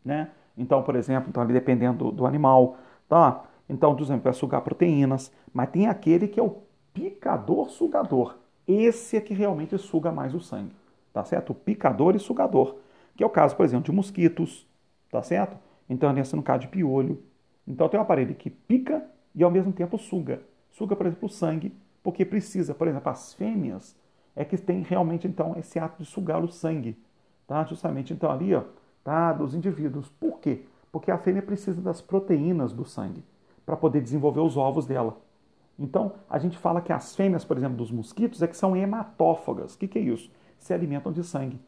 né? Então, por exemplo, então, ali, dependendo do, do animal, tá? Então, por exemplo, é sugar proteínas. Mas tem aquele que é o picador sugador. Esse é que realmente suga mais o sangue tá certo? Picador e sugador, que é o caso, por exemplo, de mosquitos, tá certo? Então, nesse no caso de piolho. Então, tem um aparelho que pica e ao mesmo tempo suga. Suga, por exemplo, o sangue, porque precisa, por exemplo, as fêmeas é que tem realmente então esse ato de sugar o sangue, tá? Justamente então ali, ó, tá, dos indivíduos. Por quê? Porque a fêmea precisa das proteínas do sangue para poder desenvolver os ovos dela. Então, a gente fala que as fêmeas, por exemplo, dos mosquitos, é que são hematófagas. O que, que é isso? Se alimentam de sangue,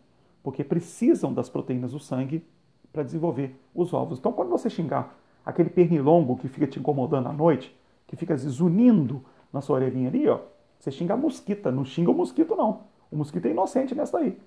porque precisam das proteínas do sangue para desenvolver os ovos. Então, quando você xingar aquele pernilongo que fica te incomodando à noite, que fica zunindo na sua orelhinha ali, ó, você xinga a mosquita, não xinga o mosquito não. O mosquito é inocente nessa aí,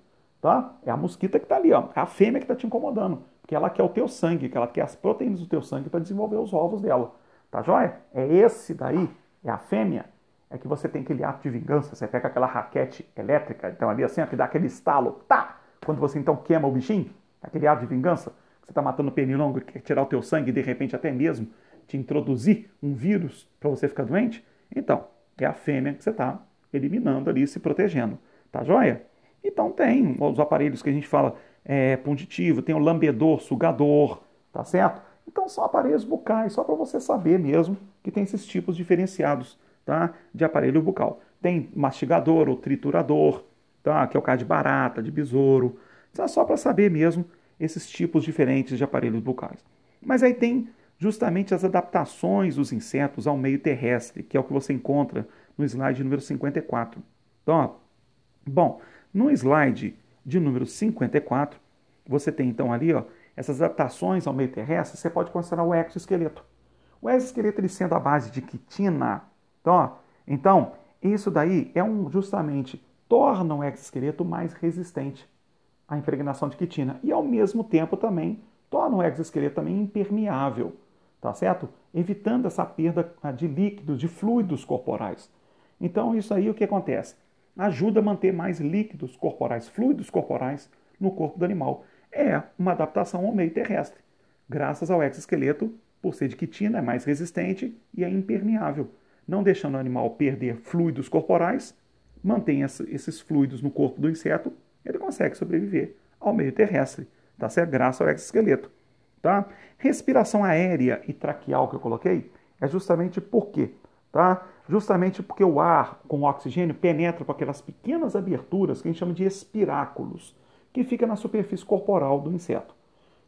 tá? É a mosquita que está ali, ó, é a fêmea que está te incomodando, porque ela quer o teu sangue, que ela quer as proteínas do teu sangue para desenvolver os ovos dela, tá joia? É esse daí, é a fêmea, é que você tem aquele ato de vingança, você pega aquela raquete elétrica, então ali assim, ó, que dá aquele estalo, tá? Quando você então queima o bichinho, aquele ato de vingança, você está matando o pernilongo e quer tirar o teu sangue e de repente até mesmo te introduzir um vírus para você ficar doente, então é a fêmea que você está eliminando ali, se protegendo. Tá joia? Então tem os aparelhos que a gente fala é, punditivo, tem o lambedor, sugador, tá certo? Então são aparelhos bucais, só para você saber mesmo que tem esses tipos diferenciados tá, de aparelho bucal. Tem mastigador ou triturador, tá, que é o caso de barata, de besouro. Então, é só para saber mesmo esses tipos diferentes de aparelhos bucais. Mas aí tem justamente as adaptações dos insetos ao meio terrestre, que é o que você encontra no slide número 54. Então, ó, bom, no slide de número 54, você tem então ali ó, essas adaptações ao meio terrestre, você pode considerar o exoesqueleto. O exoesqueleto ele sendo a base de quitina, então, ó, então isso daí é um justamente torna o exoesqueleto mais resistente à impregnação de quitina e ao mesmo tempo também torna o exoesqueleto também impermeável tá certo? Evitando essa perda ah, de líquidos, de fluidos corporais. Então, isso aí o que acontece? Ajuda a manter mais líquidos corporais, fluidos corporais no corpo do animal. É uma adaptação ao meio terrestre. Graças ao exoesqueleto, por ser de quitina, é mais resistente e é impermeável, não deixando o animal perder fluidos corporais, mantém esses fluidos no corpo do inseto, ele consegue sobreviver ao meio terrestre, tá certo? Graças ao exoesqueleto. Tá? Respiração aérea e traqueal que eu coloquei é justamente por quê? Tá? Justamente porque o ar com o oxigênio penetra por aquelas pequenas aberturas que a gente chama de espiráculos, que fica na superfície corporal do inseto.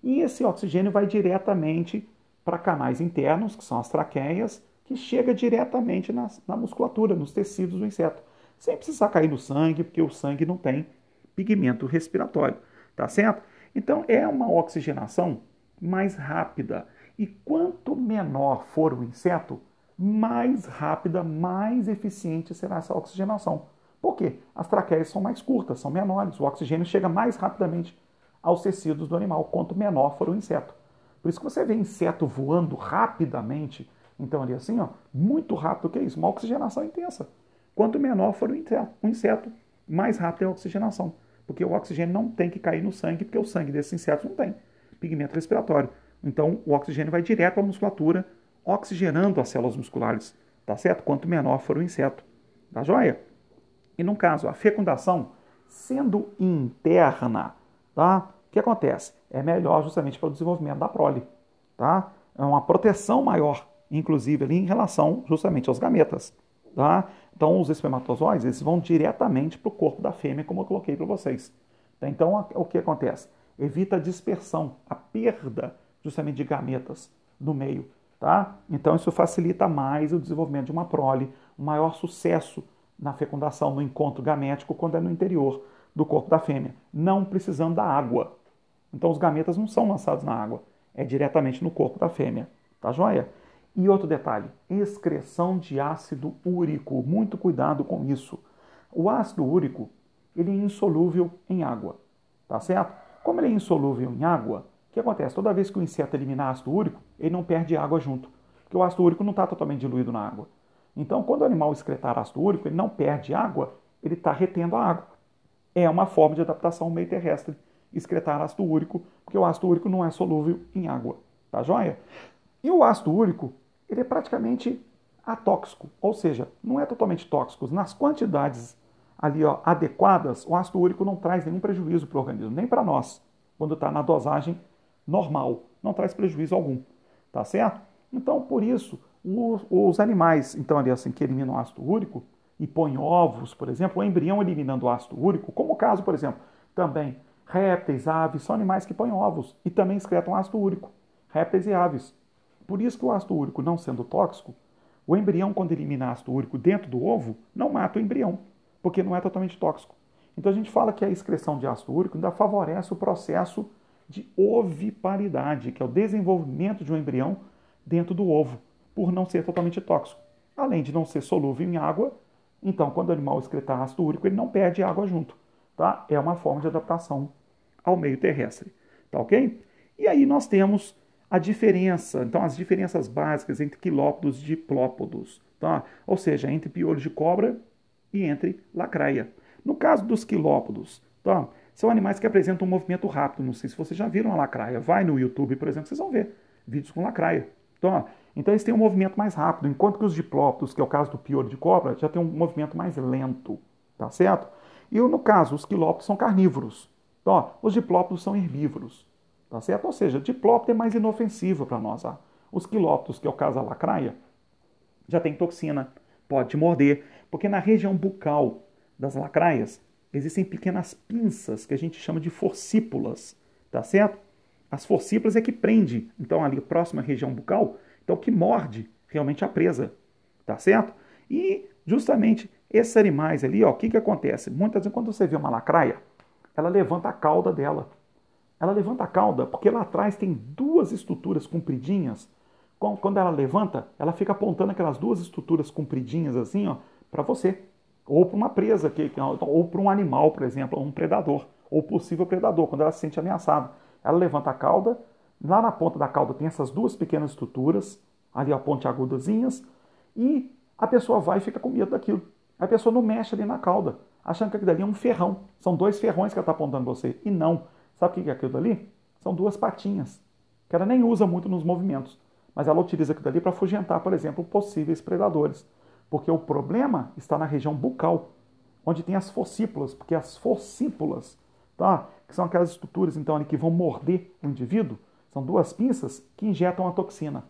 E esse oxigênio vai diretamente para canais internos, que são as traqueias, que chega diretamente na, na musculatura, nos tecidos do inseto, sem precisar cair no sangue, porque o sangue não tem pigmento respiratório, tá certo? Então é uma oxigenação mais rápida. E quanto menor for o inseto, mais rápida, mais eficiente será essa oxigenação. Por quê? As traqueias são mais curtas, são menores, o oxigênio chega mais rapidamente aos tecidos do animal, quanto menor for o inseto. Por isso que você vê inseto voando rapidamente, então ali assim, ó, muito rápido, o que é isso? Uma oxigenação intensa. Quanto menor for o inseto, mais rápida é a oxigenação. Porque o oxigênio não tem que cair no sangue, porque o sangue desses insetos não tem pigmento respiratório. Então, o oxigênio vai direto à musculatura, oxigenando as células musculares, tá certo? Quanto menor for o inseto, tá joia? E no caso, a fecundação sendo interna, tá? O que acontece? É melhor justamente para o desenvolvimento da prole, tá? É uma proteção maior, inclusive ali em relação justamente aos gametas, tá? Então, os espermatozoides, eles vão diretamente para o corpo da fêmea, como eu coloquei para vocês. Então, o que acontece? evita a dispersão, a perda justamente de gametas no meio. Tá? Então isso facilita mais o desenvolvimento de uma prole, um maior sucesso na fecundação, no encontro gamético, quando é no interior do corpo da fêmea, não precisando da água. Então os gametas não são lançados na água, é diretamente no corpo da fêmea. Tá joia? E outro detalhe, excreção de ácido úrico. Muito cuidado com isso. O ácido úrico, ele é insolúvel em água, tá certo? Como ele é insolúvel em água, o que acontece? Toda vez que o inseto eliminar ácido úrico, ele não perde água junto, porque o ácido úrico não está totalmente diluído na água. Então, quando o animal excretar ácido úrico, ele não perde água, ele está retendo a água. É uma forma de adaptação meio terrestre, excretar ácido úrico, porque o ácido úrico não é solúvel em água. Tá joia? E o ácido úrico, ele é praticamente atóxico, ou seja, não é totalmente tóxico. Nas quantidades ali ó, adequadas, o ácido úrico não traz nenhum prejuízo para o organismo, nem para nós, quando está na dosagem normal, não traz prejuízo algum, tá certo? Então, por isso, os, os animais, então ali assim, que eliminam ácido úrico e põem ovos, por exemplo, o embrião eliminando ácido úrico, como o caso, por exemplo, também répteis, aves, são animais que põem ovos e também excretam ácido úrico, répteis e aves. Por isso que o ácido úrico, não sendo tóxico, o embrião, quando elimina ácido úrico dentro do ovo, não mata o embrião porque não é totalmente tóxico. Então a gente fala que a excreção de ácido úrico ainda favorece o processo de oviparidade, que é o desenvolvimento de um embrião dentro do ovo, por não ser totalmente tóxico. além de não ser solúvel em água, então quando o animal excretar ácido úrico, ele não perde água junto. Tá? É uma forma de adaptação ao meio terrestre. Tá ok? E aí nós temos a diferença, então as diferenças básicas entre quilópodos e diplópodos, tá? ou seja, entre piolho de cobra e entre lacraia. No caso dos quilópodos, tá? são animais que apresentam um movimento rápido. Não sei se vocês já viram a lacraia. Vai no YouTube, por exemplo, vocês vão ver vídeos com lacraia. Então, então eles têm um movimento mais rápido, enquanto que os diplópodos, que é o caso do piolho de cobra, já tem um movimento mais lento, tá certo? E no caso, os quilópodos são carnívoros. Então, os diplópodos são herbívoros. Tá certo? Ou seja, diplóptero é mais inofensivo para nós. Ah. Os quilópteros, que é o caso da lacraia, já tem toxina, pode te morder, porque na região bucal das lacraias existem pequenas pinças que a gente chama de forcípulas, tá certo? As forcípulas é que prende, então ali próxima à região bucal, então que morde realmente a presa, tá certo? E justamente esses animais ali, ó, o que que acontece? Muitas vezes quando você vê uma lacraia, ela levanta a cauda dela, ela levanta a cauda porque lá atrás tem duas estruturas compridinhas. Quando ela levanta, ela fica apontando aquelas duas estruturas compridinhas assim, ó, para você. Ou para uma presa, que, ou para um animal, por exemplo, um predador, ou possível predador, quando ela se sente ameaçada. Ela levanta a cauda, lá na ponta da cauda tem essas duas pequenas estruturas, ali a ponte agudazinhas, e a pessoa vai e fica com medo daquilo. A pessoa não mexe ali na cauda, achando que aquilo ali é um ferrão. São dois ferrões que ela está apontando você. E não. Sabe o que é aquilo ali? São duas patinhas, que ela nem usa muito nos movimentos, mas ela utiliza aquilo ali para afugentar, por exemplo, possíveis predadores. Porque o problema está na região bucal, onde tem as fossípulas, porque as fossípulas, tá? que são aquelas estruturas então ali que vão morder o indivíduo, são duas pinças que injetam a toxina,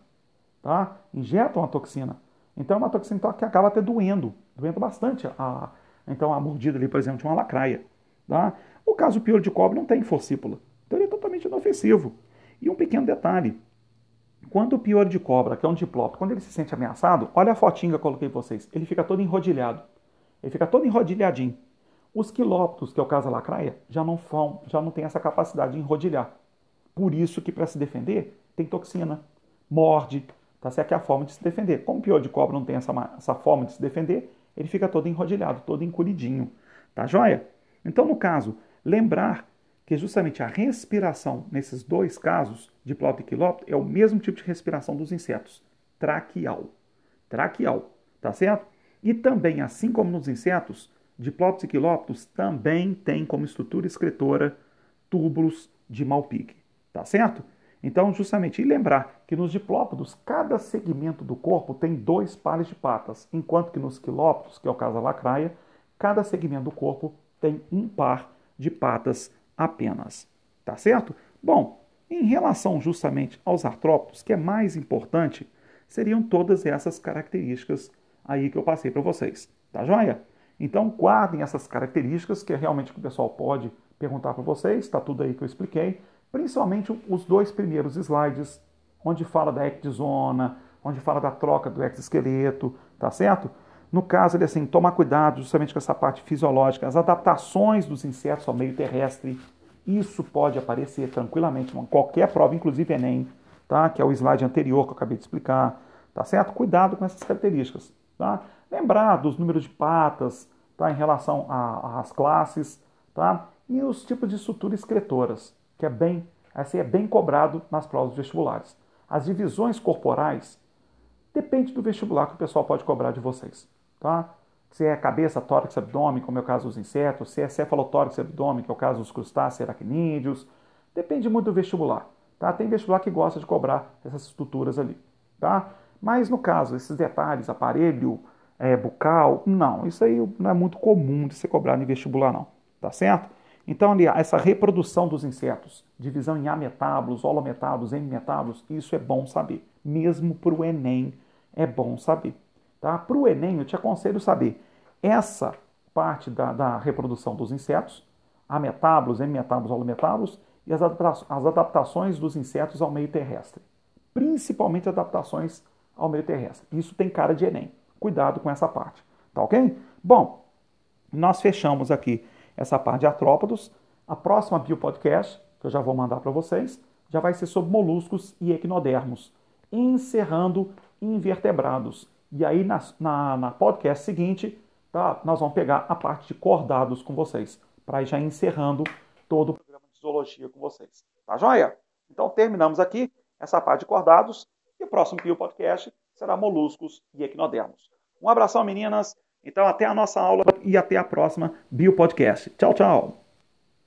tá? Injetam a toxina. Então é uma toxina então, que acaba até doendo, doendo bastante a, então a mordida ali, por exemplo, de uma lacraia, tá? O caso piolho de cobre não tem fossípula, então ele é totalmente inofensivo. E um pequeno detalhe, quando o piolho de cobra, que é um diplóptero, quando ele se sente ameaçado, olha a fotinha que eu coloquei para vocês, ele fica todo enrodilhado. Ele fica todo enrodilhadinho. Os quilóptos, que é o caso da lacraia, já não, fão, já não tem essa capacidade de enrodilhar. Por isso que para se defender tem toxina, morde, tá? Que é a forma de se defender. Como o piolho de cobra não tem essa, essa forma de se defender, ele fica todo enrodilhado, todo encolhidinho. Tá joia? Então, no caso Lembrar que justamente a respiração nesses dois casos, de diplopto e quilópto, é o mesmo tipo de respiração dos insetos, traqueal. Traqueal, tá certo? E também, assim como nos insetos, diplóptos e quilóptos também têm como estrutura excretora túbulos de Malpighi, tá certo? Então, justamente, e lembrar que nos diplópodos, cada segmento do corpo tem dois pares de patas, enquanto que nos quilóptos, que é o caso da lacraia, cada segmento do corpo tem um par de patas apenas. Tá certo? Bom, em relação justamente aos artrópodos, que é mais importante, seriam todas essas características aí que eu passei para vocês. Tá joia? Então guardem essas características, que é realmente que o pessoal pode perguntar para vocês, está tudo aí que eu expliquei, principalmente os dois primeiros slides, onde fala da ectizona, onde fala da troca do exoesqueleto, tá certo? No caso, ele assim, tomar cuidado justamente com essa parte fisiológica, as adaptações dos insetos ao meio terrestre. Isso pode aparecer tranquilamente em qualquer prova, inclusive Enem, tá? que é o slide anterior que eu acabei de explicar. Tá certo? Cuidado com essas características. Tá? Lembrar dos números de patas tá? em relação às classes tá? e os tipos de estrutura excretoras, que é bem, assim, é bem cobrado nas provas vestibulares. As divisões corporais depende do vestibular que o pessoal pode cobrar de vocês tá? Se é cabeça, tórax, abdômen, como é o caso dos insetos, se é cefalotórax abdômen, que é o caso dos crustáceos aracnídeos, depende muito do vestibular, tá? Tem vestibular que gosta de cobrar essas estruturas ali, tá? Mas no caso, esses detalhes, aparelho, é, bucal, não, isso aí não é muito comum de ser cobrado em vestibular não, tá certo? Então, ali, essa reprodução dos insetos, divisão em ametábulos, holometábulos, hemimetábulos, isso é bom saber. Mesmo para o Enem é bom saber. Tá? Para o Enem, eu te aconselho saber essa parte da, da reprodução dos insetos, ametábulos, hemimetábulos, holometábulos, e as, adaptações dos insetos ao meio terrestre. Principalmente adaptações ao meio terrestre. Isso tem cara de Enem. Cuidado com essa parte. Tá ok? Bom, nós fechamos aqui essa parte de artrópodos. A próxima biopodcast, que eu já vou mandar para vocês, já vai ser sobre moluscos e equinodermos, encerrando invertebrados E aí, na, na, na podcast seguinte, tá, nós vamos pegar a parte de cordados com vocês, para já encerrando todo o programa de zoologia com vocês. Tá joia? Então, terminamos aqui essa parte de cordados e o próximo Bio Podcast será moluscos e equinodermos. Um abração, meninas. Então, até a nossa aula e até a próxima Bio Podcast. Tchau, tchau.